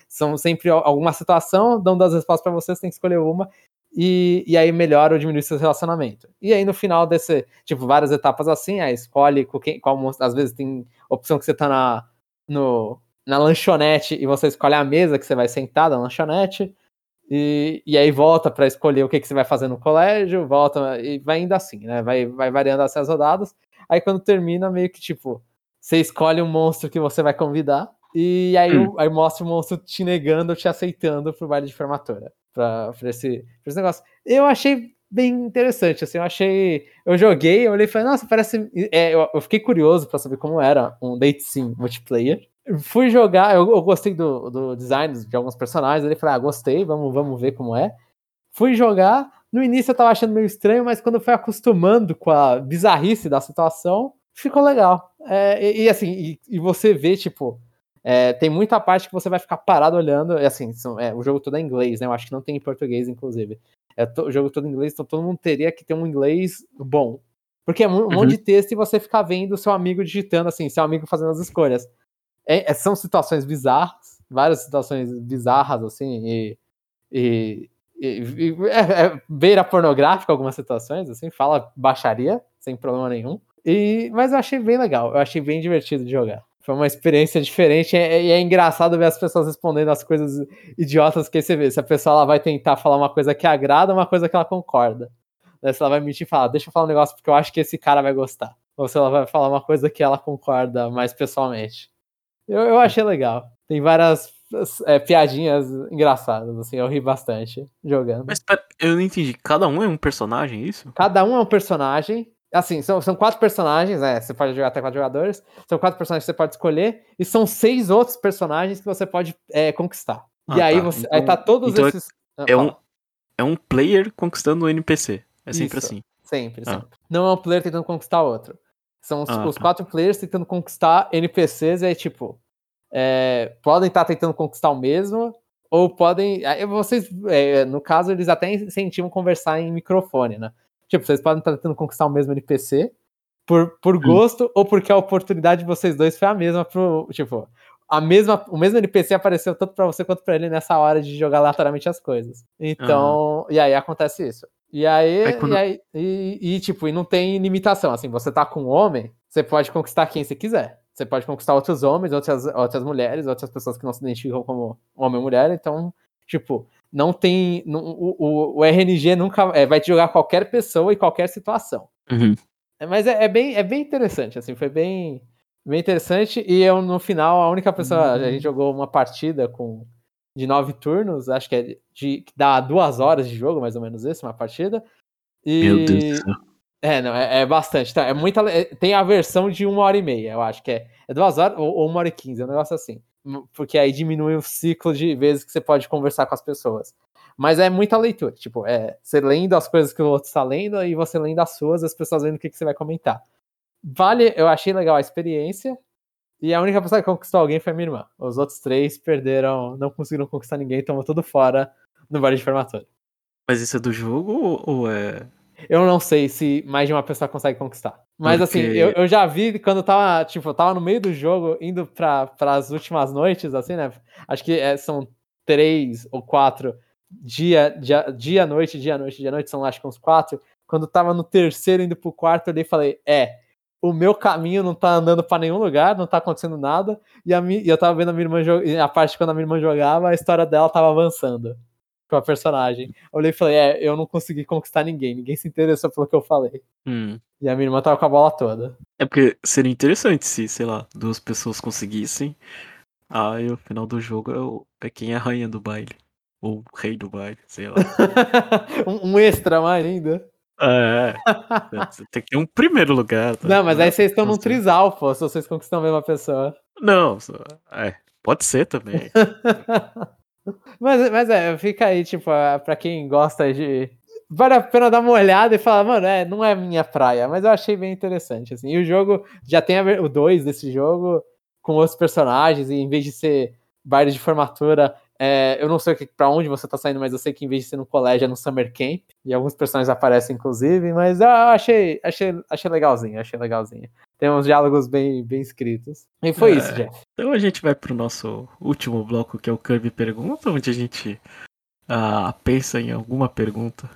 São sempre al- alguma situação, dão duas respostas pra você, você tem que escolher uma. e, e aí melhora ou diminui seu relacionamento. E aí no final desse, tipo, várias etapas assim, aí escolhe com quem, qual às vezes tem opção que você tá na, no, na lanchonete e você escolhe a mesa que você vai sentar na lanchonete, e, e aí volta para escolher o que, que você vai fazer no colégio, volta e vai indo assim, né? Vai, vai variando assim as rodadas. Aí quando termina, meio que tipo, você escolhe um monstro que você vai convidar, e aí, hum. aí mostra o monstro te negando ou te aceitando pro baile de formatura. Pra, pra, esse, pra esse negócio. Eu achei bem interessante, assim, eu achei. Eu joguei, eu olhei e falei, nossa, parece. É, eu, eu, fiquei curioso para saber como era um date sim multiplayer. Fui jogar, eu, eu gostei do, do design de alguns personagens, ele falei, ah, gostei, vamos, vamos ver como é. Fui jogar, no início eu tava achando meio estranho, mas quando eu fui acostumando com a bizarrice da situação, ficou legal. É, e, e, assim, e, e você vê, tipo, é, tem muita parte que você vai ficar parado olhando, e assim, são, é, o jogo todo é em inglês, né? Eu acho que não tem em português, inclusive. É to, o jogo todo em inglês, então todo mundo teria que ter um inglês bom. Porque é um, uhum. monte de texto e você ficar vendo o seu amigo digitando, assim, seu amigo fazendo as escolhas. É, é são situações bizarras, várias situações bizarras, assim, e. e, e é, é, beira pornográfica algumas situações, assim, fala baixaria, sem problema nenhum. E, mas eu achei bem legal, eu achei bem divertido de jogar. Foi uma experiência diferente e é, é, engraçado ver as pessoas respondendo as coisas idiotas que você vê. Se a pessoa ela vai tentar falar uma coisa que agrada, uma coisa que ela concorda. Né? Se ela vai mentir e falar, deixa eu falar um negócio porque eu acho que esse cara vai gostar. Ou se ela vai falar uma coisa que ela concorda mais pessoalmente. Eu, eu achei legal. Tem várias é, piadinhas engraçadas, assim, eu ri bastante jogando. Mas eu não entendi, cada um é um personagem, isso? Cada um é um personagem, Assim, são, são quatro personagens, né? Você pode jogar até quatro jogadores. São quatro personagens que você pode escolher. E são seis outros personagens que você pode é, conquistar. Ah, e aí tá. você. Então, aí tá todos então esses. É, um, é um player conquistando o NPC. É sempre Isso, assim. Sempre, ah. sempre. Não é um player tentando conquistar outro. São os, ah, os tá. quatro players tentando conquistar NPCs, e aí, tipo. É, podem estar tá tentando conquistar o mesmo, ou podem. Vocês, é, no caso, eles até incentivam conversar em microfone, né? Tipo, vocês podem estar tentando conquistar o mesmo NPC por, por gosto hum. ou porque a oportunidade de vocês dois foi a mesma pro. Tipo, a mesma, o mesmo NPC apareceu tanto para você quanto para ele nessa hora de jogar aleatoriamente as coisas. Então, uhum. e aí acontece isso. E aí, é quando... e, aí e, e, tipo, e não tem limitação. Assim, você tá com um homem, você pode conquistar quem você quiser. Você pode conquistar outros homens, outras, outras mulheres, outras pessoas que não se identificam como homem ou mulher. Então, tipo, não tem. Não, o, o, RNG nunca é, vai te jogar qualquer pessoa e qualquer situação. Uhum. É, mas é, é, bem, é bem interessante, assim, foi bem, bem interessante. E eu, no final, a única pessoa. Uhum. A gente jogou uma partida com de nove turnos, acho que é de. que dá duas horas de jogo, mais ou menos isso, uma partida. E, Meu Deus do céu. É, não, é, é bastante. Tá, é muita, é, tem a versão de uma hora e meia, eu acho que é, é duas horas ou, ou uma hora e quinze, é um negócio assim porque aí diminui o ciclo de vezes que você pode conversar com as pessoas. Mas é muita leitura, tipo, é você lendo as coisas que o outro está lendo e você lendo as suas, as pessoas vendo o que, que você vai comentar. Vale, eu achei legal a experiência, e a única pessoa que conquistou alguém foi a minha irmã. Os outros três perderam, não conseguiram conquistar ninguém, estão tudo fora no vale de formatura. Mas isso é do jogo ou é eu não sei se mais de uma pessoa consegue conquistar. Mas assim, Porque... assim, eu, eu já vi quando eu tava, tipo, eu tava no meio do jogo, indo para as últimas noites, assim, né? Acho que é, são três ou quatro dia, dia, dia, noite, dia, noite, dia, noite, são acho que uns quatro. Quando eu tava no terceiro, indo pro quarto, eu olhei e falei, é, o meu caminho não tá andando para nenhum lugar, não tá acontecendo nada. E, a mi, e eu tava vendo a minha irmã a parte quando a minha irmã jogava, a história dela tava avançando com a personagem. Eu olhei e falei, é, eu não consegui conquistar ninguém, ninguém se interessou pelo que eu falei. Hum. E a minha irmã tava com a bola toda. É porque seria interessante se, sei lá, duas pessoas conseguissem. Aí o final do jogo é, é quem é a rainha do baile. Ou o rei do baile, sei lá. um, um, extra mais ainda. É, tem que ter um primeiro lugar. Tá? Não, mas aí vocês estão num trisal, pô, se vocês conquistam a mesma pessoa. Não, é, pode ser também. Mas, mas é, fica aí, tipo, pra quem gosta de. Vale a pena dar uma olhada e falar, mano, é, não é minha praia, mas eu achei bem interessante, assim. E o jogo já tem o 2 desse jogo com outros personagens, e em vez de ser baile de formatura, é, eu não sei para onde você tá saindo, mas eu sei que em vez de ser no colégio é no Summer Camp. E alguns personagens aparecem, inclusive, mas eu achei, achei, achei legalzinho, achei legalzinho. Tem uns diálogos bem, bem escritos. E foi é, isso, Jeff. Então a gente vai pro nosso último bloco, que é o Kirby Pergunta, onde a gente ah, pensa em alguma pergunta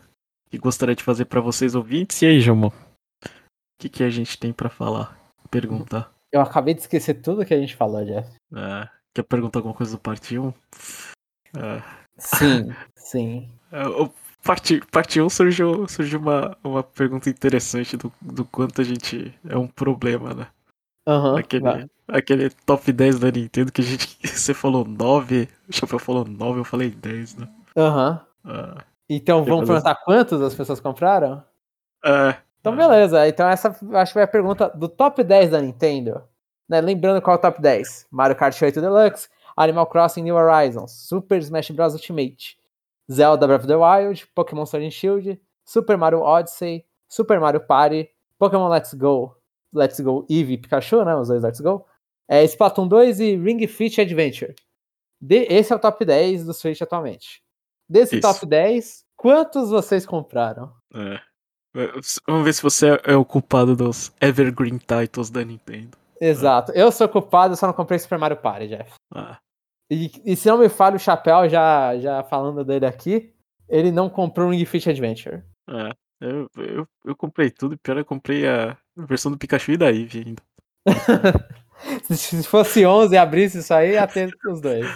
que gostaria de fazer para vocês ouvintes. E aí, João? O que, que a gente tem para falar? Perguntar. Eu acabei de esquecer tudo que a gente falou, Jeff. Ah, quer perguntar alguma coisa do parte 1? Ah, Sim, sim. o parte, parte 1 surgiu, surgiu uma, uma pergunta interessante do, do quanto a gente é um problema, né? Aham. Aquele, vai. aquele top 10 da Nintendo que a gente. Você falou 9, o Chapéu falou 9, eu falei 10, né? Aham. Ah, Então vamos perguntar quantos as pessoas compraram? é, Então, beleza. Então, essa acho que vai a pergunta do top 10 da Nintendo. Né? Lembrando qual é o top 10: Mario Kart 8 Deluxe, Animal Crossing New Horizons, Super Smash Bros. Ultimate, Zelda Breath of the Wild, Pokémon Sword and Shield, Super Mario Odyssey, Super Mario Party, Pokémon Let's Go, Let's Go Eevee e Pikachu, né? Os dois Let's Go. É, Splatoon 2 e Ring Fit Adventure. De- esse é o top 10 do Switch atualmente. Desse Isso. top 10, quantos vocês compraram? é. Vamos ver se você é o culpado dos Evergreen Titles da Nintendo. Exato. Eu sou culpado, só não comprei Super Mario Party, Jeff. Ah, E, e se não me falha o chapéu, já, já falando dele aqui, ele não comprou o Ring Fit Adventure. é. Eu, eu, eu comprei tudo, e pior eu comprei a versão do Pikachu e da Eevee ainda. se, se fosse 11 e abrisse isso aí, ia ter os dois.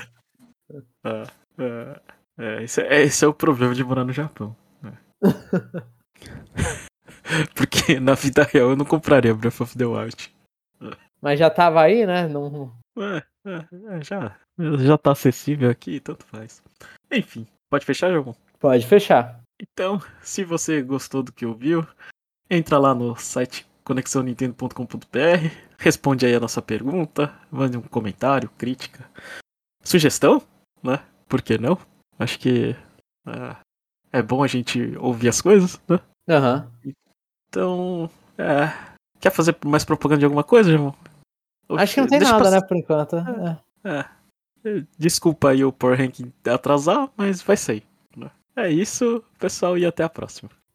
Ah, é, é, esse, é, esse é o problema de morar no Japão. né? Porque na vida real eu não compraria Breath of the Wild. Mas já tava aí, né? Não... É, é, é, já, já tá acessível aqui, tanto faz. Enfim, pode fechar, João? Pode fechar. Então, se você gostou do que ouviu, entra lá no site conexãonintendo.com.br, responde aí a nossa pergunta, mande um comentário, crítica, sugestão, né? Por que não? Acho que é, é bom a gente ouvir as coisas, né? Aham. Então, é, quer fazer mais propaganda de alguma coisa, João? Acho que não tem nada, né, por enquanto. É. É, desculpa aí o Power Ranking atrasar, mas vai sair. É isso, pessoal, e até a próxima.